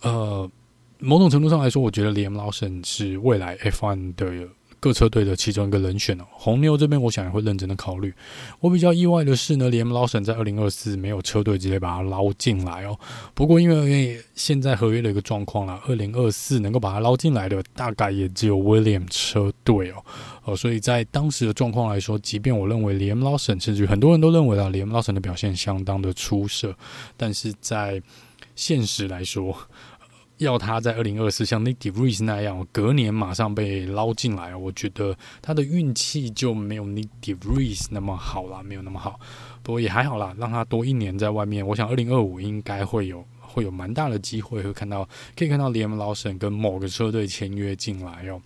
呃。某种程度上来说，我觉得 Liam Lawson 是未来 F1 的各车队的其中一个人选哦。红牛这边，我想也会认真的考虑。我比较意外的是呢，Liam Lawson 在二零二四没有车队直接把他捞进来哦。不过因为现在合约的一个状况啦，二零二四能够把他捞进来的大概也只有 William 车队哦。呃，所以在当时的状况来说，即便我认为 Liam Lawson，甚至很多人都认为啊，Liam Lawson 的表现相当的出色，但是在现实来说。要他在二零二四像 Nyck de Vries 那样，隔年马上被捞进来，我觉得他的运气就没有 Nyck de Vries 那么好了，没有那么好。不过也还好啦，让他多一年在外面，我想二零二五应该会有会有蛮大的机会，会看到可以看到 Liam Lawson 跟某个车队签约进来哦。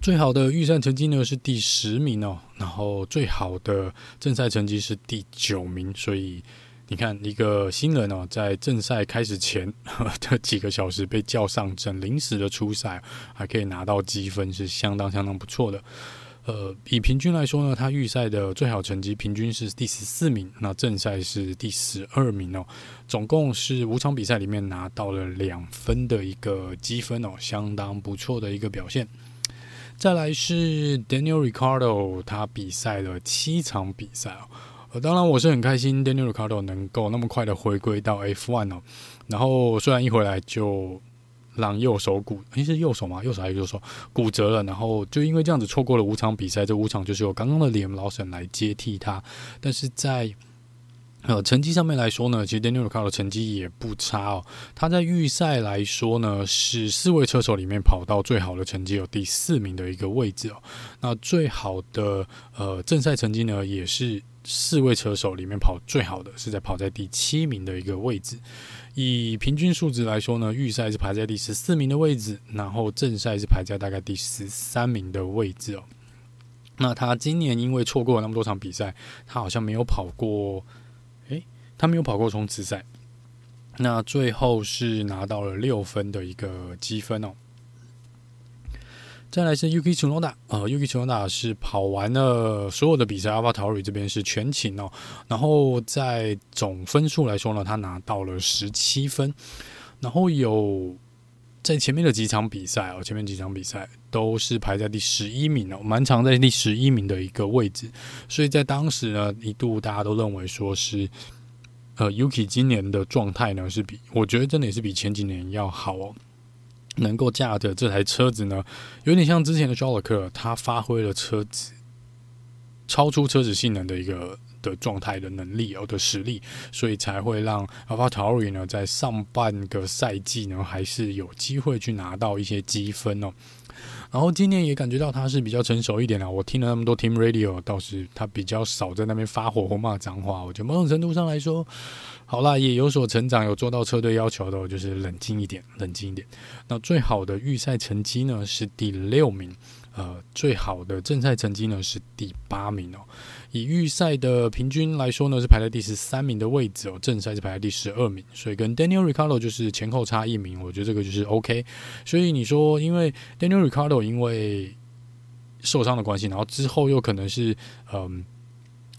最好的预赛成绩呢是第十名哦，然后最好的正赛成绩是第九名，所以。你看，一个新人哦，在正赛开始前 的几个小时被叫上阵，临时的出赛，还可以拿到积分，是相当相当不错的。呃，以平均来说呢，他预赛的最好成绩平均是第十四名，那正赛是第十二名哦。总共是五场比赛里面拿到了两分的一个积分哦，相当不错的一个表现。再来是 Daniel Ricardo，他比赛了七场比赛哦。当然，我是很开心，Daniel Ricardo 能够那么快的回归到 F1 哦。然后虽然一回来就让右手骨，诶，是右手吗？右手还是右手骨折了？然后就因为这样子错过了五场比赛，这五场就是由刚刚的 Liam 老沈来接替他。但是在呃成绩上面来说呢，其实 Daniel Ricciardo 成绩也不差哦。他在预赛来说呢，是四位车手里面跑到最好的成绩，有第四名的一个位置哦。那最好的呃正赛成绩呢，也是。四位车手里面跑最好的是在跑在第七名的一个位置，以平均数值来说呢，预赛是排在第十四名的位置，然后正赛是排在大概第十三名的位置哦。那他今年因为错过了那么多场比赛，他好像没有跑过，诶，他没有跑过冲刺赛，那最后是拿到了六分的一个积分哦。再来是 Yuki Tsunoda，呃，Yuki Tsunoda 是跑完了所有的比赛，AlphaTauri 这边是全勤哦。然后在总分数来说呢，他拿到了十七分。然后有在前面的几场比赛哦，前面几场比赛都是排在第十一名哦，蛮常在第十一名的一个位置。所以在当时呢，一度大家都认为说是，呃，Yuki 今年的状态呢是比，我觉得真的也是比前几年要好哦。能够驾着这台车子呢，有点像之前的肖尔克，他发挥了车子超出车子性能的一个的状态的能力哦的实力，所以才会让 a l p h a t a r i 呢在上半个赛季呢还是有机会去拿到一些积分哦。然后今年也感觉到他是比较成熟一点了。我听了那么多 Team Radio，倒是他比较少在那边发火或骂脏话。我觉得某种程度上来说，好啦，也有所成长，有做到车队要求的，就是冷静一点，冷静一点。那最好的预赛成绩呢是第六名。呃，最好的正赛成绩呢是第八名哦。以预赛的平均来说呢，是排在第十三名的位置哦。正赛是排在第十二名，所以跟 Daniel Ricardo 就是前后差一名，我觉得这个就是 OK。所以你说，因为 Daniel Ricardo 因为受伤的关系，然后之后又可能是嗯、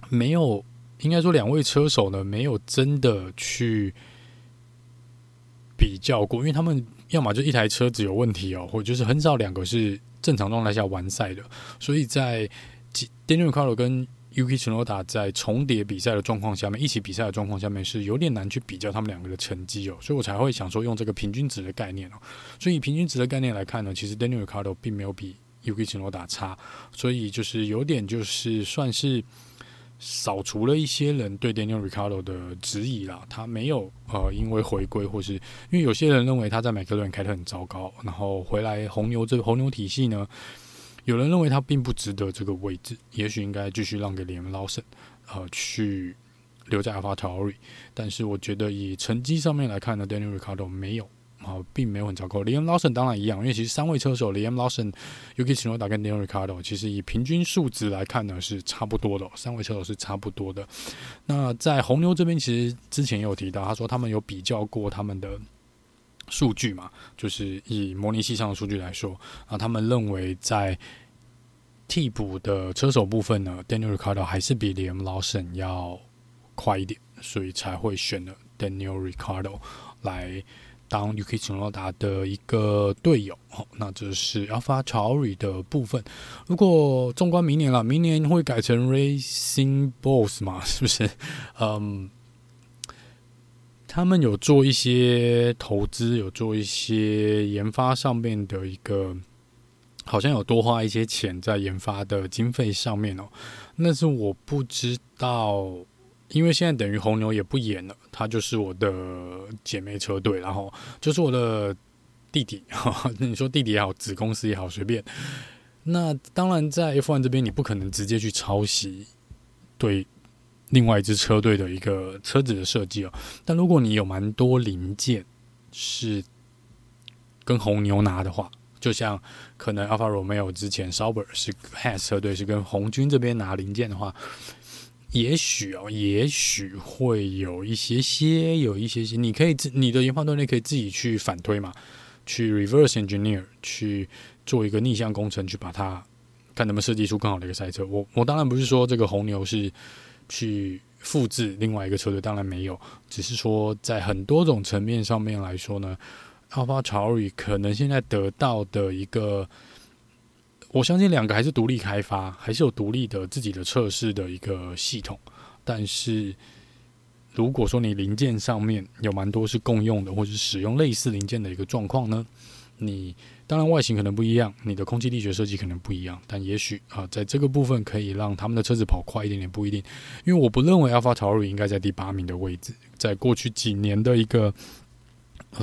没有，应该说两位车手呢没有真的去比较过，因为他们要么就一台车子有问题哦，或者就是很少两个是。正常状态下完赛的，所以在 Daniel Ricciardo 跟 Yuki Tsunoda 在重叠比赛的状况下面，一起比赛的状况下面是有点难去比较他们两个的成绩哦，所以我才会想说用这个平均值的概念哦。所以以平均值的概念来看呢，其实 Daniel Ricciardo 并没有比 Yuki Tsunoda 差，所以就是有点就是算是。扫除了一些人对 Daniel Ricciardo 的质疑啦，他没有呃因为回归或是因为有些人认为他在麦克伦开得很糟糕，然后回来红牛这个红牛体系呢，有人认为他并不值得这个位置，也许应该继续让给 Liam Lawson，呃去留在 AlphaTauri，但是我觉得以成绩上面来看呢，Daniel Ricciardo 没有啊，并没有很糟糕。Liam Lawson 当然一样，因为其实三位车手 Liam Lawson、Yuki Tsunoda 跟 Daniel Ricciardo 其实以平均数值来看呢是差不多的，三位车手是差不多的。那在红牛这边，其实之前也有提到，他说他们有比较过他们的数据嘛，就是以模拟器上的数据来说啊，他们认为在替补的车手部分呢，Daniel Ricardo 还是比 Liam Lawson 要快一点，所以才会选了 Daniel Ricciardo 来当 Yuki Tsunoda 的一个队友。哦，那这是 AlphaTauri 的部分。如果纵观明年了，明年会改成 Racing Boss 嘛？是不是？嗯，他们有做一些投资，有做一些研发上面的一个。好像有多花一些钱在研发的经费上面哦，那是我不知道，因为现在等于红牛也不演了，他就是我的姐妹车队，然后就是我的弟弟，你说弟弟也好，子公司也好，随便。那当然，在 F1 这边，你不可能直接去抄袭对另外一支车队的一个车子的设计哦。但如果你有蛮多零件是跟红牛拿的话，就像可能 Alfa Romeo 之前 Sauber 是 Has 车队是跟红军这边拿零件的话，也许哦，也许会有一些些，有一些些，你可以自你的研发团队可以自己去反推嘛，去 reverse engineer 去做一个逆向工程，去把它看能不能设计出更好的一个赛车。我我当然不是说这个红牛是去复制另外一个车队，当然没有，只是说在很多种层面上面来说呢。AlphaTauri 可能现在得到的一个，我相信两个还是独立开发，还是有独立的自己的测试的一个系统。但是如果说你零件上面有蛮多是共用的，或者是使用类似零件的一个状况呢，你当然外形可能不一样，你的空气力学设计可能不一样，但也许啊，在这个部分可以让他们的车子跑快一点点，不一定。因为我不认为 AlphaTauri 应该在第八名的位置，在过去几年的一个。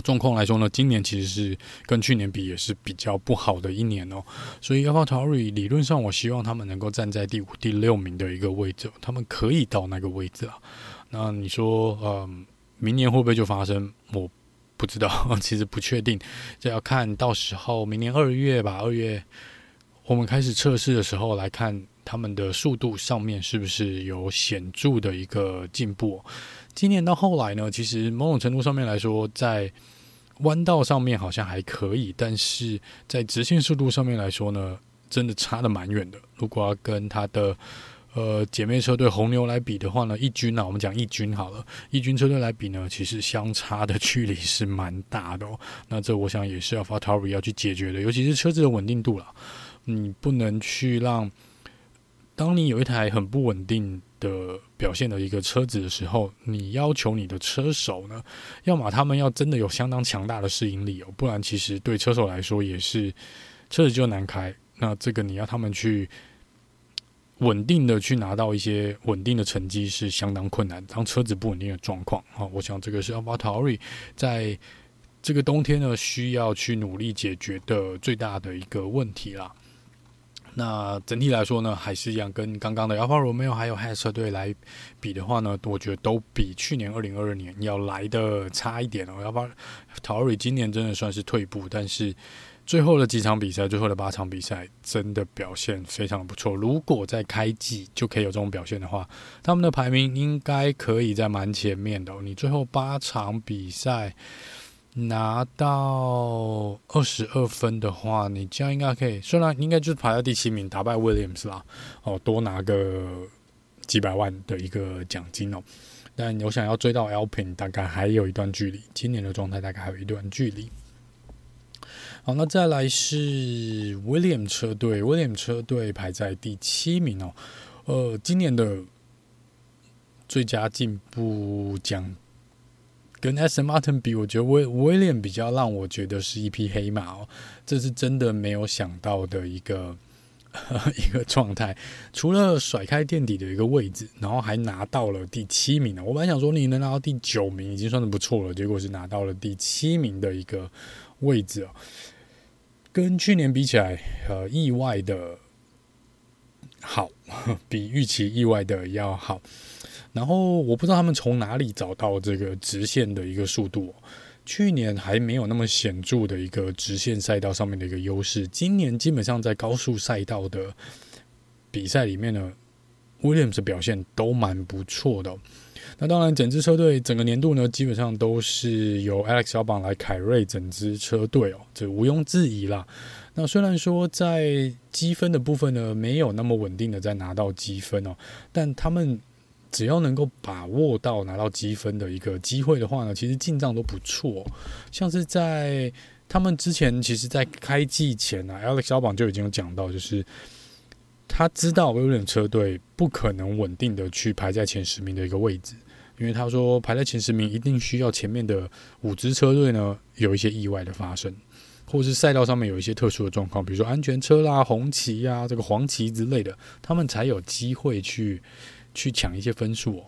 状况来说呢，今年其实是跟去年比也是比较不好的一年哦，所以 a l p h a t a r i 理论上我希望他们能够站在第五、第六名的一个位置，他们可以到那个位置啊。那你说，嗯，明年会不会就发生？我不知道，其实不确定，这要看到时候明年二月吧，二月我们开始测试的时候来看他们的速度上面是不是有显著的一个进步。今年到后来呢，其实某种程度上面来说，在弯道上面好像还可以，但是在直线速度上面来说呢，真的差得蛮远的。如果要跟他的呃姐妹车队红牛来比的话呢，一军啊，我们讲一军好了，一军车队来比呢，其实相差的距离是蛮大的哦。那这我想也是 AlphaTauri 要去解决的，尤其是车子的稳定度了，你不能去让，当你有一台很不稳定的表现的一个车子的时候，你要求你的车手呢，要么他们要真的有相当强大的适应力哦，不然其实对车手来说也是车子就难开。那这个你要他们去稳定的去拿到一些稳定的成绩是相当困难。当车子不稳定的状况啊，我想这个是 AlphaTauri 在这个冬天呢需要去努力解决的最大的一个问题啦。那整体来说呢，还是一样，跟刚刚的 Alfa Romeo 还有汉车队来比的话呢，我觉得都比去年二零二二年要来的差一点哦。AlphaTauri 今年真的算是退步，但是最后的几场比赛，最后的八场比赛真的表现非常不错。如果在开季就可以有这种表现的话，他们的排名应该可以在蛮前面的。你最后八场比赛。拿到二十二分的话，你这样应该可以。虽然应该就是排在第七名，打败 Williams 啦，哦，多拿个几百万的一个奖金哦。但我想要追到 Alpine，大概还有一段距离。今年的状态大概还有一段距离。好，那再来是 William 车队，William 车队排在第七名哦。呃，今年的最佳进步奖。跟 S. Martin 比，我觉得威威廉比较让我觉得是一匹黑马哦，这是真的没有想到的一个 一个状态。除了甩开垫底的一个位置，然后还拿到了第七名呢。我本来想说你能拿到第九名已经算是不错了，结果是拿到了第七名的一个位置哦。跟去年比起来，呃，意外的好，比预期意外的要好。然后我不知道他们从哪里找到这个直线的一个速度。去年还没有那么显著的一个直线赛道上面的一个优势，今年基本上在高速赛道的比赛里面呢，Williams 表现都蛮不错的。那当然，整支车队整个年度呢，基本上都是由 Alex Albon 来凯瑞整支车队哦，这毋庸置疑啦。那虽然说在积分的部分呢，没有那么稳定的在拿到积分哦，但他们。只要能够把握到拿到积分的一个机会的话呢，其实进账都不错。像是在他们之前，其实，在开季前呢、啊、，Alex Albon 就已经有讲到，就是他知道威廉车队不可能稳定的去排在前十名的一个位置，因为他说排在前十名一定需要前面的五支车队呢有一些意外的发生，或是赛道上面有一些特殊的状况，比如说安全车啦、红旗呀、这个黄旗之类的，他们才有机会去。去抢一些分数哦，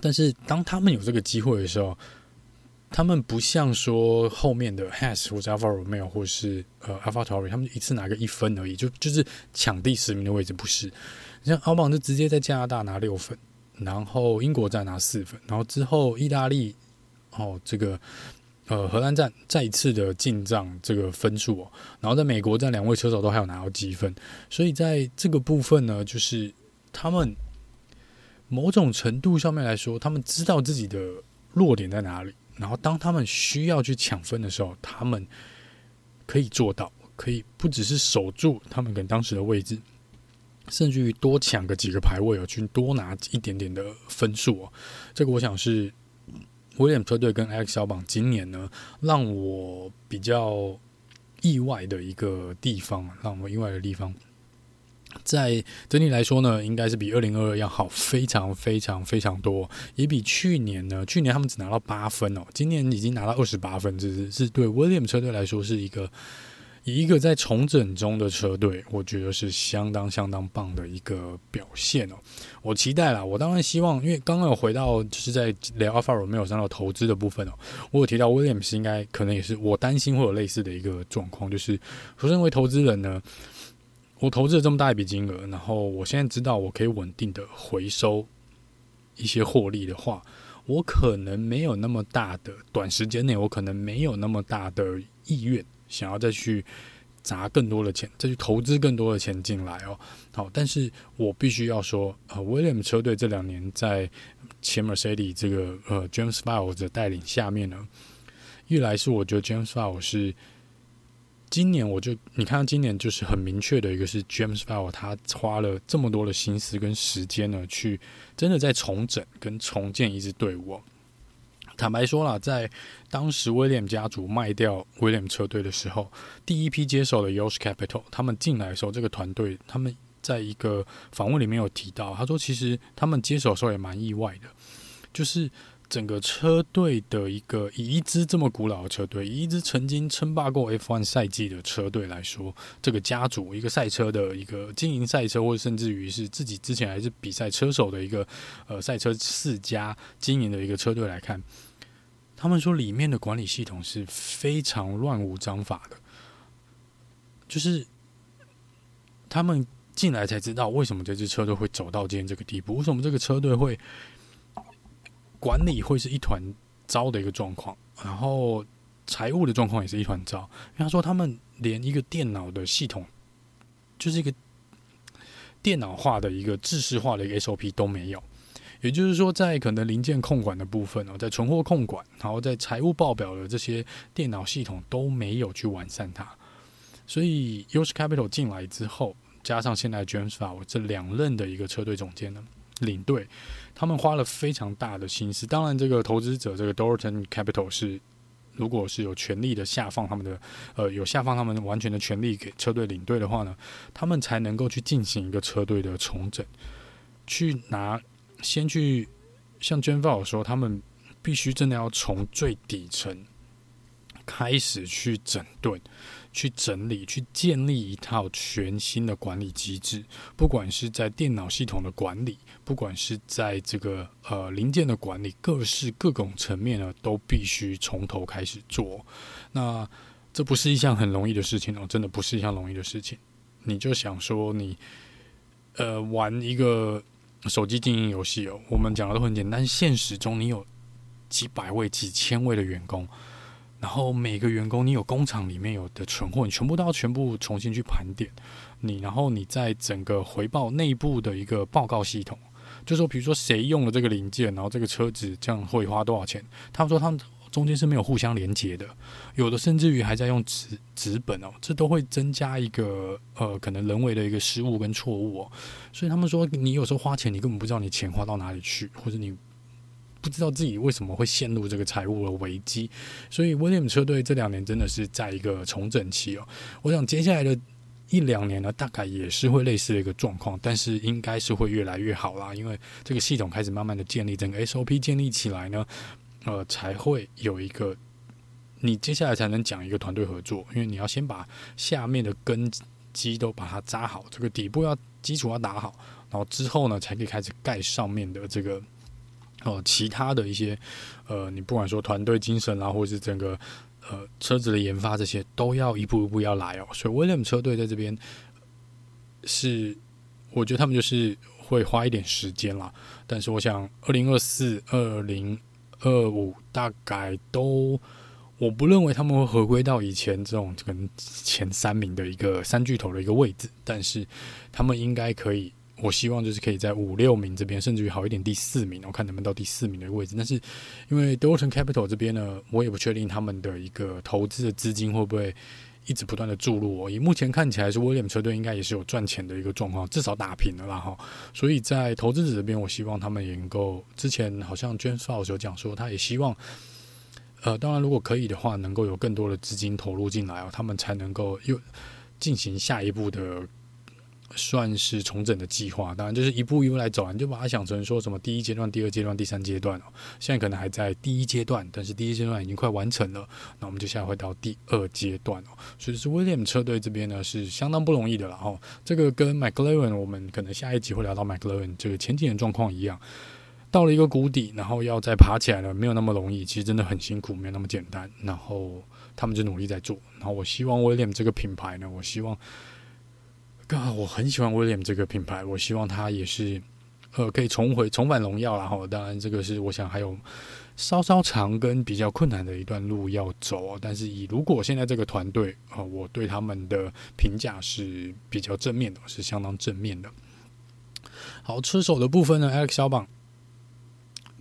但是当他们有这个机会的时候，他们不像说后面的 Has 或者 Alfa Romeo 或是呃 AlphaTauri，他们一次拿个一分而已，就就是抢第十名的位置，不是？像奥榜就直接在加拿大拿六分，然后英国站拿四分，然后之后意大利哦这个呃荷兰站再一次的进账这个分数哦，然后在美国站两位车手都还有拿到积分，所以在这个部分呢，就是他们。某种程度上面来说，他们知道自己的弱点在哪里，然后当他们需要去抢分的时候，他们可以做到，可以不只是守住他们跟当时的位置，甚至于多抢个几个排位哦，去多拿一点点的分数哦。这个我想是威廉车队跟 Alex 小榜今年呢，让我比较意外的一个地方，让我意外的地方。在整体来说呢，应该是比二零二二要好非常非常非常多，也比去年呢，去年他们只拿到八分哦，今年已经拿到二十八分，这是是对 Williams 车队来说是一个以一个在重整中的车队，我觉得是相当相当棒的一个表现哦。我期待啦，我当然希望，因为刚刚有回到就是在聊 Alfa Romeo 上的投资的部分哦，我有提到 Williams 应该可能也是我担心会有类似的一个状况，就是我身为投资人呢。我投资了这么大一笔金额，然后我现在知道我可以稳定的回收一些获利的话，我可能没有那么大的短时间内，我可能没有那么大的意愿想要再去砸更多的钱，再去投资更多的钱进来哦。好，但是我必须要说，呃威廉姆车队这两年在前 Mercedes 这个呃 James Vowles 的带领下面呢，一来是我觉得 James Vowles 是。今年我就你看到今年就是很明确的一个是 James Vowles 他花了这么多的心思跟时间呢，去真的在重整跟重建一支队伍。坦白说啦，在当时威廉家族卖掉威廉车队的时候，第一批接手的 Yosh Capital 他们进来的时候，这个团队他们在一个访问里面有提到，他说其实他们接手的时候也蛮意外的，就是。整个车队的一个以一支这么古老的车队，以一支曾经称霸过 F1 赛季的车队来说，这个家族一个赛车的一个经营赛车，或者甚至于是自己之前还是比赛车手的一个呃赛车世家经营的一个车队来看，他们说里面的管理系统是非常乱无章法的，就是他们进来才知道为什么这支车队会走到今天这个地步，为什么这个车队会。管理会是一团糟的一个状况，然后财务的状况也是一团糟。他说他们连一个电脑的系统，就是一个电脑化的一个制式化的一个 SOP 都没有。也就是说，在可能零件控管的部分哦，在存货控管，然后在财务报表的这些电脑系统都没有去完善它。所以，US Capital 进来之后，加上现在 James f o w 这两任的一个车队总监呢，领队。他们花了非常大的心思，当然，这个投资者这个 Dorilton Capital 是，如果是有权利的下放他们的，呃，有下放他们完全的权利给车队领队的话呢，他们才能够去进行一个车队的重整，去拿先去像 James Vowles 说，他们必须真的要从最底层开始去整顿。去整理、去建立一套全新的管理机制，不管是在电脑系统的管理，不管是在这个呃零件的管理，各式各种层面呢，都必须从头开始做。那这不是一项很容易的事情哦，真的不是一项容易的事情。你就想说你呃玩一个手机经营游戏哦，我们讲的都很简单，现实中你有几百位、几千位的员工，然后每个员工你有工厂里面有的存货，你全部都要全部重新去盘点你，然后你在整个回报内部的一个报告系统，就说比如说谁用了这个零件，然后这个车子这样会花多少钱，他们说他们。中间是没有互相连接的，有的甚至于还在用纸纸本哦，这都会增加一个呃可能人为的一个失误跟错误哦。所以他们说，你有时候花钱，你根本不知道你钱花到哪里去，或者你不知道自己为什么会陷入这个财务的危机。所以威廉姆车队这两年真的是在一个重整期哦。我想接下来的一两年呢，大概也是会类似的一个状况，但是应该是会越来越好啦，因为这个系统开始慢慢的建立，整个 SOP 建立起来呢。呃，才会有一个，你接下来才能讲一个团队合作，因为你要先把下面的根基都把它扎好，这个底部要基础要打好，然后之后呢，才可以开始盖上面的这个，哦，其他的一些，呃，你不管说团队精神啊，或者是整个呃车子的研发这些，都要一步一步要来哦。所以威廉姆车队在这边是，我觉得他们就是会花一点时间啦，但是我想二零二四二零。二五大概都，我不认为他们会回归到以前这种可能前三名的一个三巨头的一个位置，但是他们应该可以。我希望就是可以在五六名这边，甚至于好一点第四名，我看能不能到第四名的位置。但是因为 Dorton Capital 这边呢，我也不确定他们的一个投资的资金会不会。一直不断的注入我，以目前看起来是威廉车队应该也是有赚钱的一个状况，至少打平了啦哈。所以在投资者这边，我希望他们也能够，之前好像 James f o s 有讲说，他也希望，呃，当然如果可以的话，能够有更多的资金投入进来哦，他们才能够又进行下一步的。算是重整的计划，当然就是一步一步来走，你就把它想成说什么第一阶段、第二阶段、第三阶段哦。现在可能还在第一阶段，但是第一阶段已经快完成了，那我们就下来会到第二阶段哦。所以是威廉车队这边呢是相当不容易的了哈。这个跟 McLaren 我们可能下一集会聊到 McLaren 这个前几年状况一样，到了一个谷底，然后要再爬起来了，没有那么容易，其实真的很辛苦，没有那么简单。然后他们就努力在做，然后我希望威廉这个品牌呢，我希望。刚好我很喜欢威廉这个品牌，我希望它也是，呃，可以重回重返荣耀。然后，当然这个是我想还有稍稍长跟比较困难的一段路要走。但是以如果现在这个团队啊、我对他们的评价是比较正面的，是相当正面的。好，车手的部分呢，Alex 小榜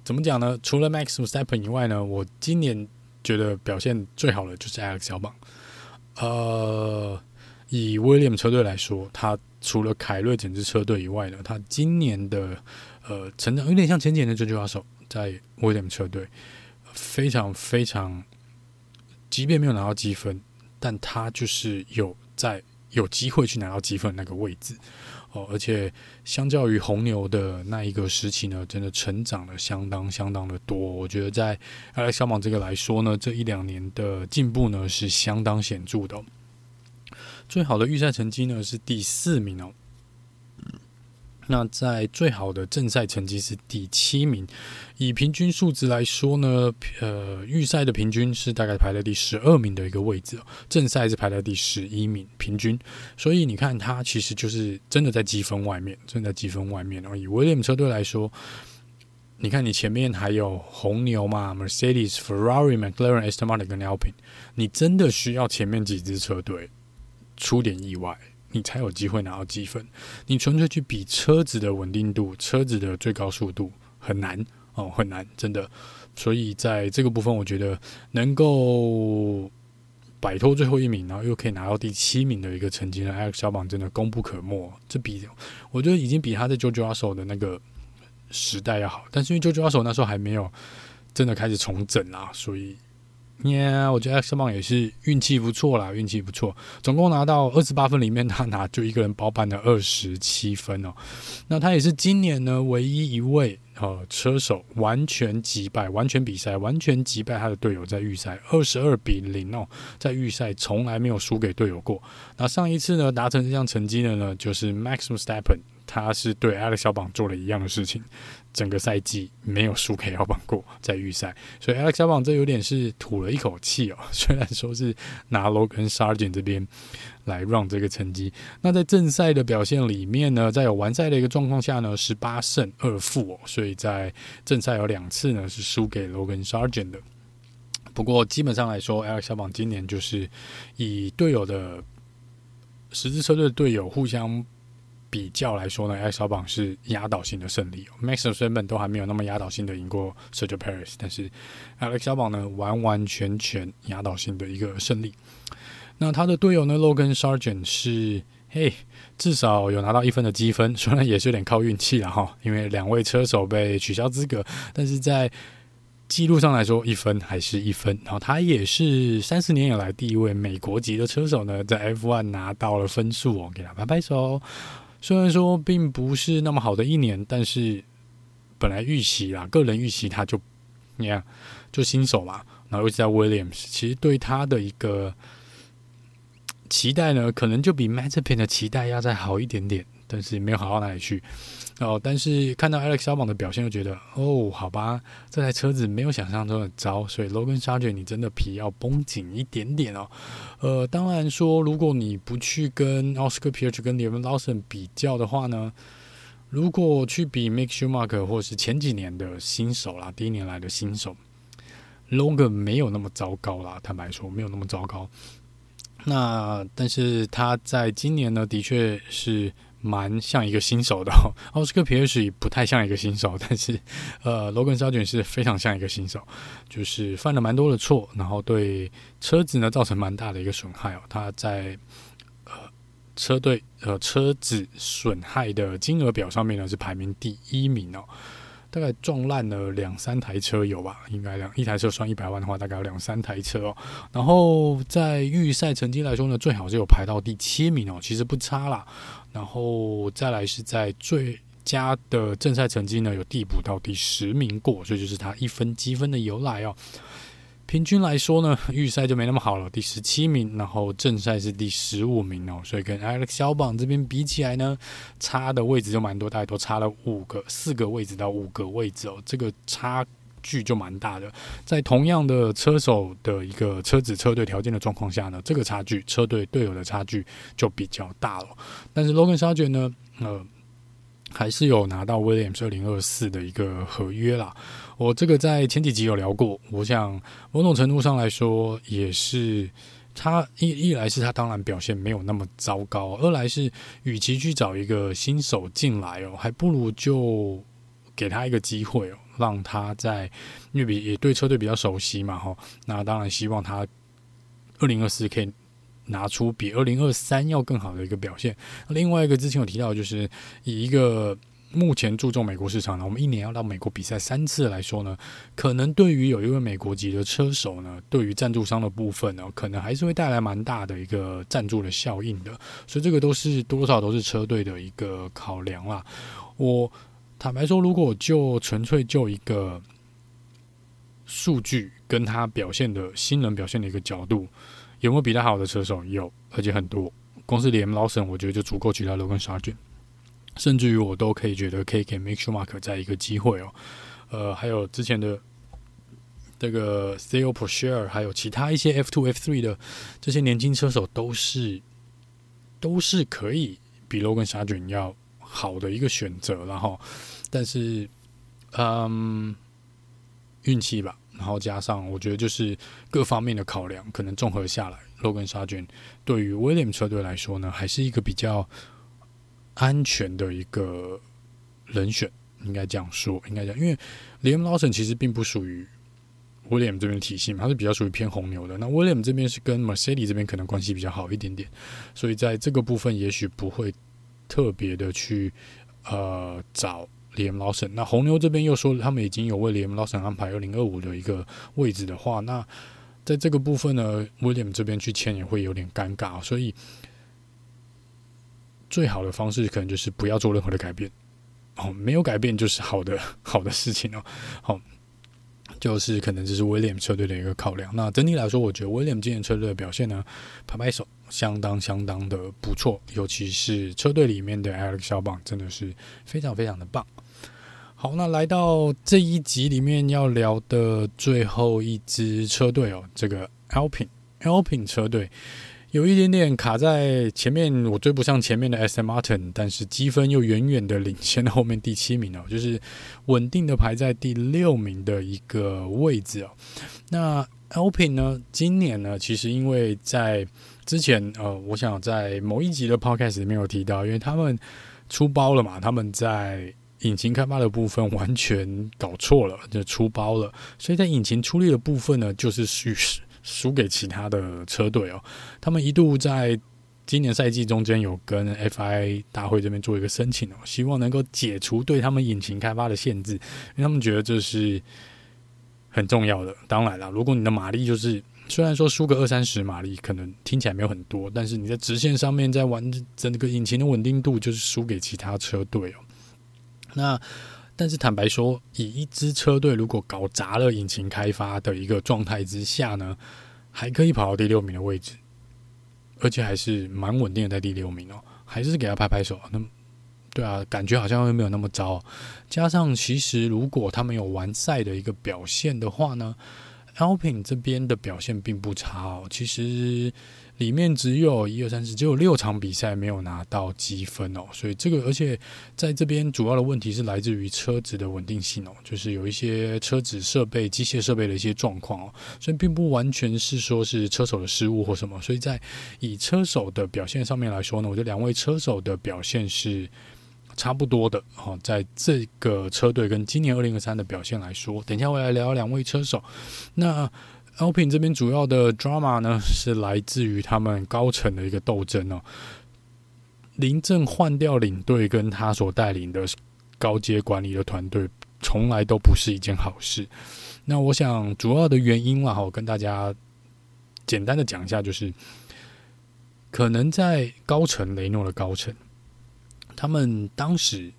怎么讲呢？除了 Max Verstappen 以外呢，我今年觉得表现最好的就是 Alex 小榜，呃。以威廉姆车队来说，他除了凯瑞整支车队以外呢，他今年的呃成长有点像前几年的这句话手，在威廉姆车队非常非常，即便没有拿到积分，但他就是有在有机会去拿到积分那个位置哦，而且相较于红牛的那一个时期呢，真的成长了相当相当的多。我觉得在 Alex 小马这个来说呢，这一两年的进步呢是相当显著的。最好的预赛成绩呢是第四名哦，那在最好的正赛成绩是第七名。以平均数值来说呢，呃，预赛的平均是大概排在第十二名的一个位置，正赛是排在第十一名平均。所以你看，它其实就是真的在积分外面，真的在积分外面哦。以威廉姆车队来说，你看你前面还有红牛嘛，Mercedes、Ferrari、McLaren、Aston Martin 跟 Alpine，你真的需要前面几支车队。出点意外，你才有机会拿到积分。你纯粹去比车子的稳定度、车子的最高速度，很难哦，很难，真的。所以在这个部分，我觉得能够摆脱最后一名，然后又可以拿到第七名的一个成绩呢，Alex 小榜真的功不可没。这比我觉得已经比他在 Jojo 阿手的那个时代要好。但是因为 Jojo 阿手那时候还没有真的开始重整啊，所以。Yeah，我觉得 Alex 也是运气不错啦，运气不错。总共拿到二十八分，里面他拿就一个人包办了二十七分哦。那他也是今年呢唯一一位呃车手完全击败、完全比赛、完全击败他的队友在预赛二十二比零哦，在预赛从来没有输给队友过。那上一次呢达成这项成绩的呢，就是 Max Verstappen 他是对 Alex 小榜做了一样的事情，整个赛季没有输给小绑过在预赛，所以 Alex 小绑这有点是吐了一口气哦。虽然说是拿 Logan Sargent 这边来 run 这个成绩，那在正赛的表现里面呢，在有完赛的一个状况下呢，十八胜二负哦，所以在正赛有两次呢是输给 Logan Sargent 的。不过基本上来说，Alex 小绑今年就是以队友的十支车队的队友互相。比较来说呢，X 小绑是压倒性的胜利。Max v e r s t a n 都还没有那么压倒性的赢过 Sergio Perez，但是 Alex 小榜呢，完完全全压倒性的一个胜利。那他的队友呢，Logan Sargent 是嘿，至少有拿到一分的积分，虽然也是有点靠运气了哈，因为两位车手被取消资格，但是在记录上来说，一分还是一分。然后他也是三十年以来第一位美国籍的车手呢，在 F1 拿到了分数哦，给他拍拍手。虽然说并不是那么好的一年，但是本来预期啦，个人预期他就你看就新手嘛，然后又在 Williams，其实对他的一个期待呢，可能就比 Mazepin 的期待要再好一点点，但是也没有好到哪里去。哦，但是看到 Alex 小绑的表现，又觉得哦，好吧，这台车子没有想象中的糟，所以 Logan Sargent 你真的皮要绷紧一点点哦。呃，当然说，如果你不去跟 Oscar Piastri 跟 Liam Lawson 比较的话呢，如果去比 Mick Schumacher 或是前几年的新手啦，第一年来的新手，Logan 没有那么糟糕啦，坦白说没有那么糟糕。那但是他在今年呢，的确是。蛮像一个新手的哦，奥斯卡皮耶尔不太像一个新手，但是呃，罗根·沙卷是非常像一个新手，就是犯了蛮多的错，然后对车子呢造成蛮大的一个损害哦。他在呃车队呃车子损害的金额表上面呢是排名第一名哦。大概撞烂了两三台车有吧？应该两一台车算一百万的话，大概有两三台车哦。然后在预赛成绩来说呢，最好是有排到第七名哦，其实不差啦。然后再来是在最佳的正赛成绩呢，有递补到第十名过，所以就是他一分积分的由来哦。平均来说呢，预赛就没那么好了，第十七名，然后正赛是第十五名哦，所以跟 Alex 小榜这边比起来呢，差的位置就蛮多，大概都差了五个、四个位置到五个位置哦，这个差距就蛮大的。在同样的车手的一个车子车队条件的状况下呢，这个差距车队队友的差距就比较大了。但是 Logan Sarge 呢，呃。还是有拿到 Williams 二零二四的一个合约啦。我这个在前几集有聊过，我想某种程度上来说，也是他一一来是他当然表现没有那么糟糕，二来是与其去找一个新手进来哦，还不如就给他一个机会哦，让他在因为比也对车队比较熟悉嘛，哈。那当然希望他二零二四可以。拿出比二零二三要更好的一个表现。另外一个之前有提到，就是以一个目前注重美国市场呢，我们一年要到美国比赛三次来说呢，可能对于有一位美国籍的车手呢，对于赞助商的部分呢，可能还是会带来蛮大的一个赞助的效应的。所以这个都是多少都是车队的一个考量啦。我坦白说，如果就纯粹就一个数据跟他表现的新人表现的一个角度。有没有比他好的车手？有，而且很多。光是 Liam Lawson，我觉得就足够取代 Logan Sargent，甚至于我都可以觉得可以给 Mick Schumacher 再一个机会哦。呃，还有之前的这个 Theo p o s h e r 还有其他一些 F two F three 的这些年轻车手，都是都是可以比 Logan Sargent 要好的一个选择。然后，但是，嗯，运气吧。然后加上，我觉得就是各方面的考量，可能综合下来，Logan Sargent 对于 Williams 车队来说呢，还是一个比较安全的一个人选，应该这样说，应该这样，因为 Liam Lawson 其实并不属于 William 这边体系嘛，他是比较属于偏红牛的。那 William 这边是跟 Mercedes 这边可能关系比较好一点点，所以在这个部分也许不会特别的去呃找。Liam Lawson，那红牛这边又说他们已经有为 Liam Lawson 安排二零二五的一个位置的话，那在这个部分呢，William 这边去签也会有点尴尬，所以最好的方式可能就是不要做任何的改变，哦，没有改变就是好的 好的事情哦，好，就是可能这是威廉车队的一个考量。那整体来说，我觉得威廉今年车队的表现呢，拍拍手，相当相当的不错。尤其是车队里面的 Alex 小榜，真的是非常非常的棒。好，那来到这一集里面要聊的最后一支车队哦，这个 Alpine Alpine 车队。有一点点卡在前面，我追不上前面的 Aston Martin，但是积分又远远的领先后面第七名哦，就是稳定的排在第六名的一个位置哦。那 Alpine 呢，今年呢，其实因为在之前呃，我想在某一集的 Podcast 里面有提到，因为他们出包了嘛，他们在引擎开发的部分完全搞错了，就出包了，所以在引擎出力的部分呢，就是输。输给其他的车队哦，他们一度在今年赛季中间有跟 FI 大会这边做一个申请哦，希望能够解除对他们引擎开发的限制，因为他们觉得这是很重要的。当然了，如果你的马力就是虽然说输个二三十马力，可能听起来没有很多，但是你在直线上面在玩整个引擎的稳定度就是输给其他车队哦。那但是坦白说，以一支车队如果搞砸了引擎开发的一个状态之下呢，还可以跑到第六名的位置，而且还是蛮稳定的在第六名哦，还是给他拍拍手。那对啊，感觉好像又没有那么糟。加上其实如果他们有完赛的一个表现的话呢，Alpine 这边的表现并不差哦，其实。里面只有一二三四，只有六场比赛没有拿到积分哦，所以这个而且在这边主要的问题是来自于车子的稳定性哦，就是有一些车子设备、机械设备的一些状况哦，所以并不完全是说是车手的失误或什么，所以在以车手的表现上面来说呢，我觉得两位车手的表现是差不多的哦，在这个车队跟今年二零二三的表现来说，等一下我来聊两位车手，那。Alpin 这边主要的 drama 呢，是来自于他们高层的一个斗争哦。临阵换掉领队跟他所带领的高阶管理的团队，从来都不是一件好事。那我想主要的原因啦，我跟大家简单的讲一下，就是可能在高层雷诺的高层，他们当时。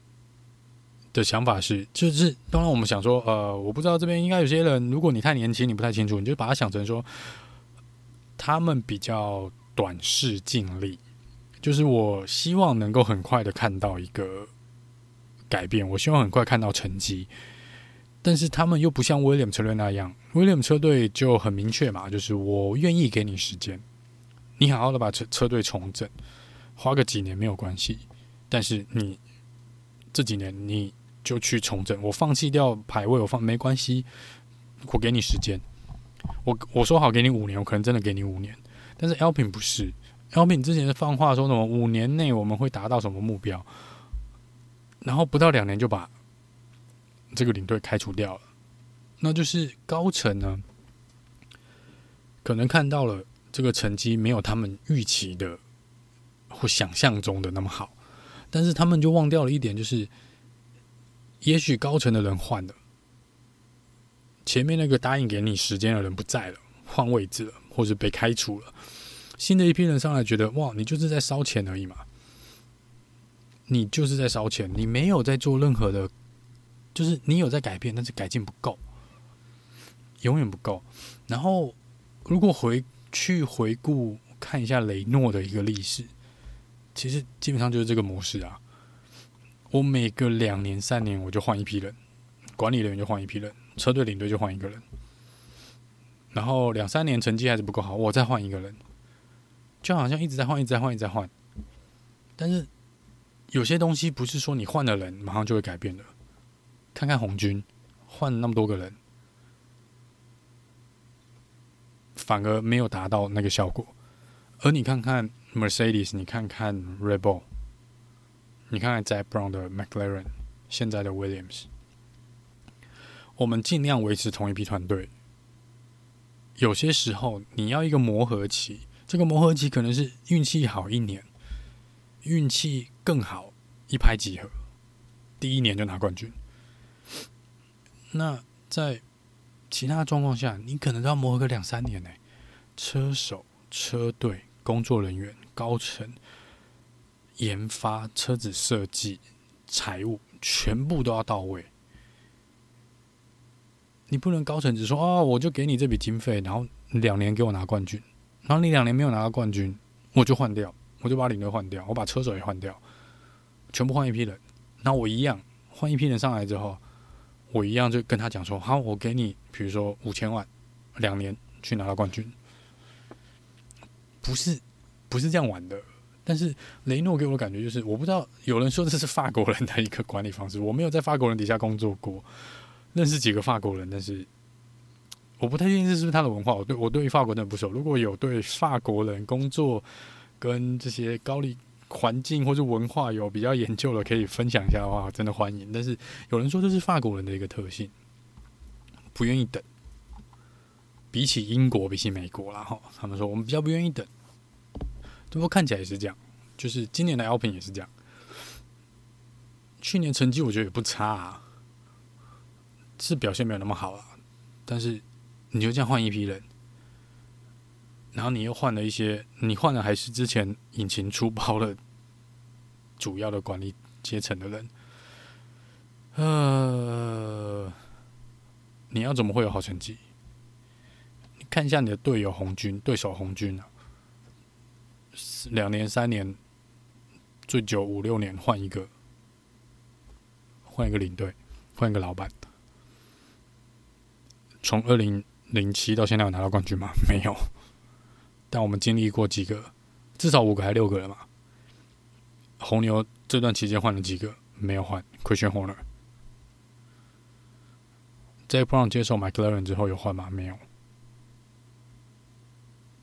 的想法是，就是当然我们想说，呃，我不知道这边应该有些人，如果你太年轻，你不太清楚，你就把它想成说，他们比较短视近利，就是我希望能够很快的看到一个改变，我希望很快看到成绩，但是他们又不像威廉车队那样，威廉车队就很明确嘛，就是我愿意给你时间，你好好的把车车队重整，花个几年没有关系，但是你这几年你。就去重整，我放弃掉排位，我放没关系，我给你时间，我我说好给你五年，我可能真的给你五年，但是 lpn 不是，L 品之前是放话说什么五年内我们会达到什么目标，然后不到两年就把这个领队开除掉了，那就是高层呢，可能看到了这个成绩没有他们预期的或想象中的那么好，但是他们就忘掉了一点，就是。也许高层的人换了，前面那个答应给你时间的人不在了，换位置了，或者被开除了，新的一批人上来觉得哇，你就是在烧钱而已嘛，你就是在烧钱，你没有在做任何的，就是你有在改变，但是改进不够，永远不够。然后如果回去回顾看一下雷诺的一个历史，其实基本上就是这个模式啊。我每隔两年、三年，我就换一批人，管理人员就换一批人，车队领队就换一个人，然后两三年成绩还是不够好，我再换一个人，就好像一直在换、一直在换、一直在换。但是有些东西不是说你换了人马上就会改变的。看看红军换那么多个人，反而没有达到那个效果。而你看看 Mercedes，你看看 Rebel，。你看看在 Brown 的 McLaren，现在的 Williams，我们尽量维持同一批团队。有些时候你要一个磨合期，这个磨合期可能是运气好一年，运气更好一拍即合，第一年就拿冠军。那在其他状况下，你可能都要磨合个两三年呢。车手、车队、工作人员、高层。研发、车子设计、财务，全部都要到位。你不能高层只说哦，我就给你这笔经费，然后两年给我拿冠军，然后你两年没有拿到冠军，我就换掉，我就把领队换掉，我把车手也换掉，全部换一批人。那我一样换一批人上来之后，我一样就跟他讲说，好，我给你，比如说五千万，两年去拿到冠军，不是不是这样玩的。但是雷诺给我的感觉就是，我不知道有人说这是法国人的一个管理方式，我没有在法国人底下工作过，认识几个法国人，但是我不太确定这是不是他的文化。我对我对法国人不熟，如果有对法国人工作跟这些高丽环境或者文化有比较研究的，可以分享一下的话，真的欢迎。但是有人说这是法国人的一个特性，不愿意等，比起英国，比起美国啦哈，他们说我们比较不愿意等。不过看起来也是这样，就是今年的 Alpine 也是这样。去年成绩我觉得也不差啊，是表现没有那么好啊。但是你就这样换一批人，然后你又换了一些，你换的还是之前引擎出包的主要的管理阶层的人。呃，你要怎么会有好成绩？你看一下你的队友红军，对手红军啊。两年、三年，最久五六年换一个，换一个领队，换一个老板。从二零零七到现在有拿到冠军吗？没有。但我们经历过几个，至少五个还是六个了嘛。红牛这段期间换了几个？没有换。Christian Horner 在不让接受 McLaren 之后有换吗？没有。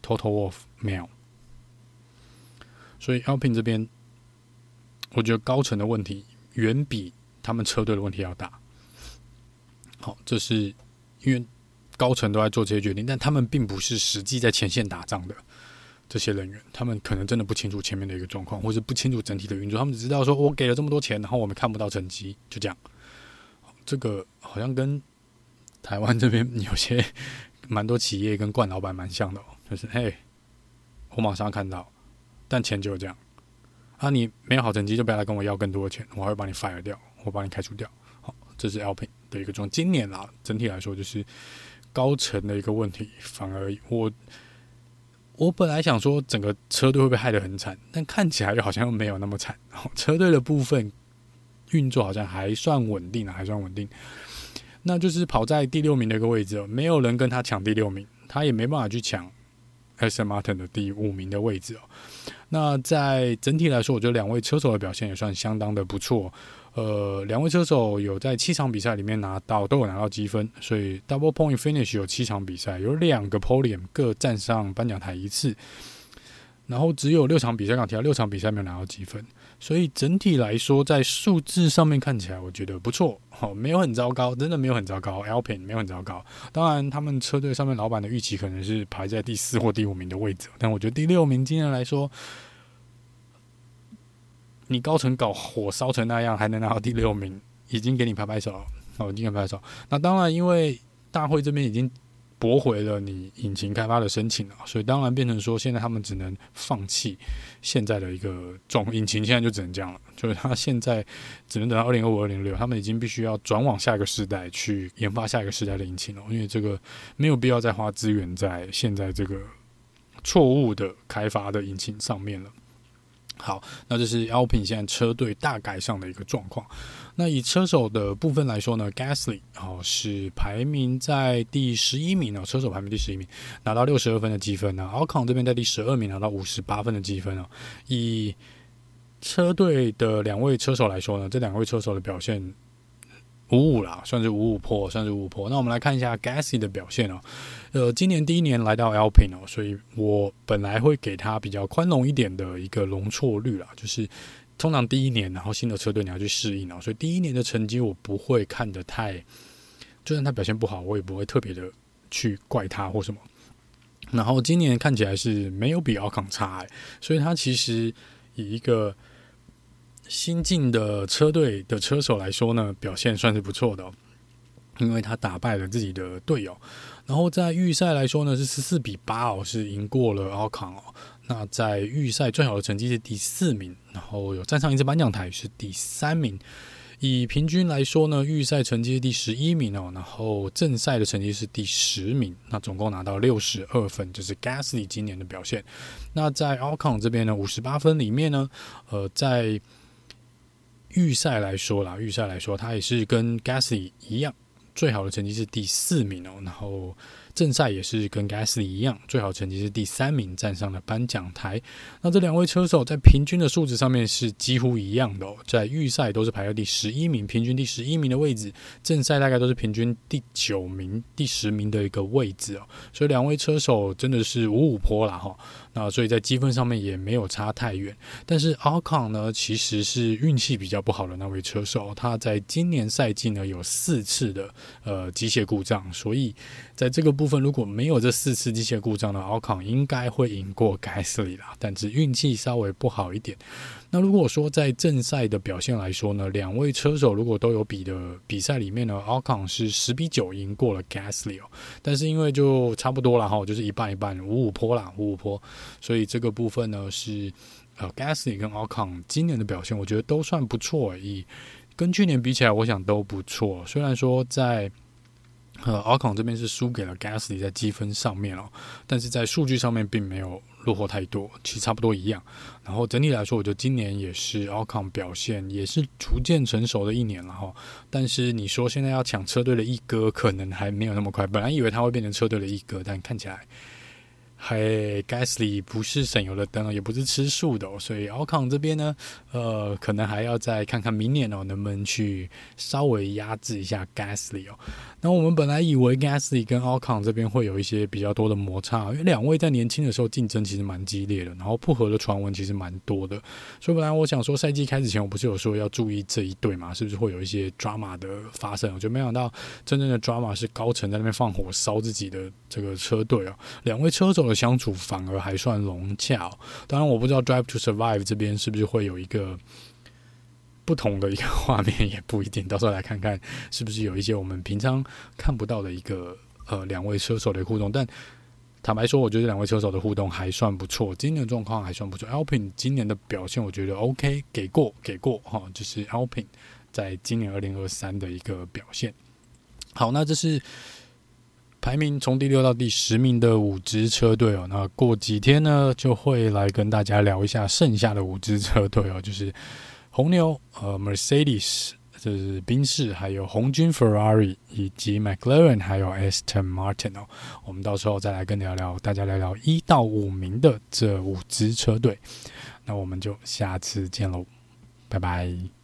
Toto Wolff 没有。所以 Alpine 这边，我觉得高层的问题远比他们车队的问题要大。好，这是因为高层都在做这些决定，但他们并不是实际在前线打仗的这些人员，他们可能真的不清楚前面的一个状况，或是不清楚整体的运作，他们只知道说我给了这么多钱，然后我们看不到成绩，就这样。这个好像跟台湾这边有些蛮多企业跟冠老板蛮像的哦，就是嘿，我马上看到。但钱就是这样啊！你没有好成绩，就不要来跟我要更多的钱，我还会把你 fire 掉，我把你开除掉。好，这是 Alpin 的一个状况。今年啦，整体来说就是高层的一个问题。反而我我本来想说整个车队会被害得很惨，但看起来又好像没有那么惨。车队的部分运作好像还算稳定啊，还算稳定。那就是跑在第六名的一个位置，没有人跟他抢第六名，他也没办法去抢。S. M. Martin 的第五名的位置哦，那在整体来说，我觉得两位车手的表现也算相当的不错。呃，两位车手有在七场比赛里面拿到，都有拿到积分，所以 Double Point Finish 有七场比赛，有两个 Podium 各站上颁奖台一次，然后只有六场比赛，刚提到六场比赛没有拿到积分。所以整体来说，在数字上面看起来，我觉得不错，好，没有很糟糕，真的没有很糟糕。Alpin 没有很糟糕，当然他们车队上面老板的预期可能是排在第四或第五名的位置，但我觉得第六名今年来说，你高层搞火烧成那样，还能拿到第六名，已经给你拍拍手了，好，已经给你拍拍手。那当然，因为大会这边已经。驳回了你引擎开发的申请了，所以当然变成说，现在他们只能放弃现在的一个总引擎，现在就只能这样了，就是他现在只能等到二零二五、二零六，他们已经必须要转往下一个时代去研发下一个时代的引擎了，因为这个没有必要再花资源在现在这个错误的开发的引擎上面了。好，那这是 Alpine 现在车队大概上的一个状况。那以车手的部分来说呢，Gasly 哦是排名在第十一名哦，车手排名第十一名，拿到六十二分的积分呢。Ocon 这边在第十二名，拿到五十八分的积分哦。以车队的两位车手来说呢，这两位车手的表现。五五啦，算是五五破，算是五五破。那我们来看一下 Gasly 的表现哦。呃，今年第一年来到 Alpine 哦，所以我本来会给他比较宽容一点的一个容错率啦，就是通常第一年，然后新的车队你要去适应哦，所以第一年的成绩我不会看得太，就算他表现不好，我也不会特别的去怪他或什么。然后今年看起来是没有比 Ocon 差欸，所以他其实以一个。新进的车队的车手来说呢，表现算是不错的，因为他打败了自己的队友。然后在预赛来说呢，是十四比八哦，是赢过了奥康哦。那在预赛最好的成绩是第四名，然后有站上一次颁奖台是第三名。以平均来说呢，预赛成绩是第十一名哦，然后正赛的成绩是第十名，那总共拿到六十二分，就是 Gasly 今年的表现。那在 Ocon 这边呢，五十八分里面呢，呃，在预赛来说啦，预赛来说，他也是跟 Gasly 一样，最好的成绩是第四名哦，然后。正赛也是跟 Gas 一样，最好成绩是第三名，站上了颁奖台。那这两位车手在平均的数值上面是几乎一样的哦，在预赛都是排在第十一名，平均第十一名的位置；正赛大概都是平均第九名、第十名的一个位置哦。所以两位车手真的是五五坡啦哈。那所以在积分上面也没有差太远。但是 Alcon 呢，其实是运气比较不好的那位车手，他在今年赛季呢有四次的呃机械故障，所以在这个部。部分如果没有这四次机械故障的奥康应该会赢过盖斯里啦，但是运气稍微不好一点。那如果说在正赛的表现来说呢，两位车手如果都有比的比赛里面呢，奥康是十比九赢过了盖斯里哦，但是因为就差不多了哈，就是一半一半五五坡啦，五五坡，所以这个部分呢是呃盖斯里跟奥康今年的表现，我觉得都算不错而已，跟去年比起来，我想都不错。虽然说在呃，奥康这边是输给了 Gasly 在积分上面哦，但是在数据上面并没有落后太多，其实差不多一样。然后整体来说，我觉得今年也是奥康表现也是逐渐成熟的一年了哈。但是你说现在要抢车队的一哥，可能还没有那么快。本来以为他会变成车队的一哥，但看起来。还，Gasly 不是省油的灯，也不是吃素的哦，所以奥康这边呢，呃，可能还要再看看明年哦，能不能去稍微压制一下 Gasly 哦。那我们本来以为 Gasly 跟奥康这边会有一些比较多的摩擦，因为两位在年轻的时候竞争其实蛮激烈的，然后不合的传闻其实蛮多的，所以本来我想说赛季开始前，我不是有说要注意这一对嘛，是不是会有一些 drama 的发生？我就没想到真正的 drama 是高层在那边放火烧自己的这个车队哦，两位车手相处反而还算融洽。当然，我不知道《Drive to Survive》这边是不是会有一个不同的一个画面，也不一定。到时候来看看，是不是有一些我们平常看不到的一个呃两位车手的互动。但坦白说，我觉得两位车手的互动还算不错，今年的状况还算不错。Alpine 今年的表现，我觉得 OK，给过给过哈，就是 Alpine 在今年二零二三的一个表现。好，那这是。排名从第六到第十名的五支车队哦，那过几天呢就会来跟大家聊一下剩下的五支车队哦，就是红牛、呃 Mercedes，就是宾士，还有红军 Ferrari 以及 McLaren，还有 Aston Martin 哦。我们到时候再来跟聊聊，大家聊聊一到五名的这五支车队。那我们就下次见喽，拜拜。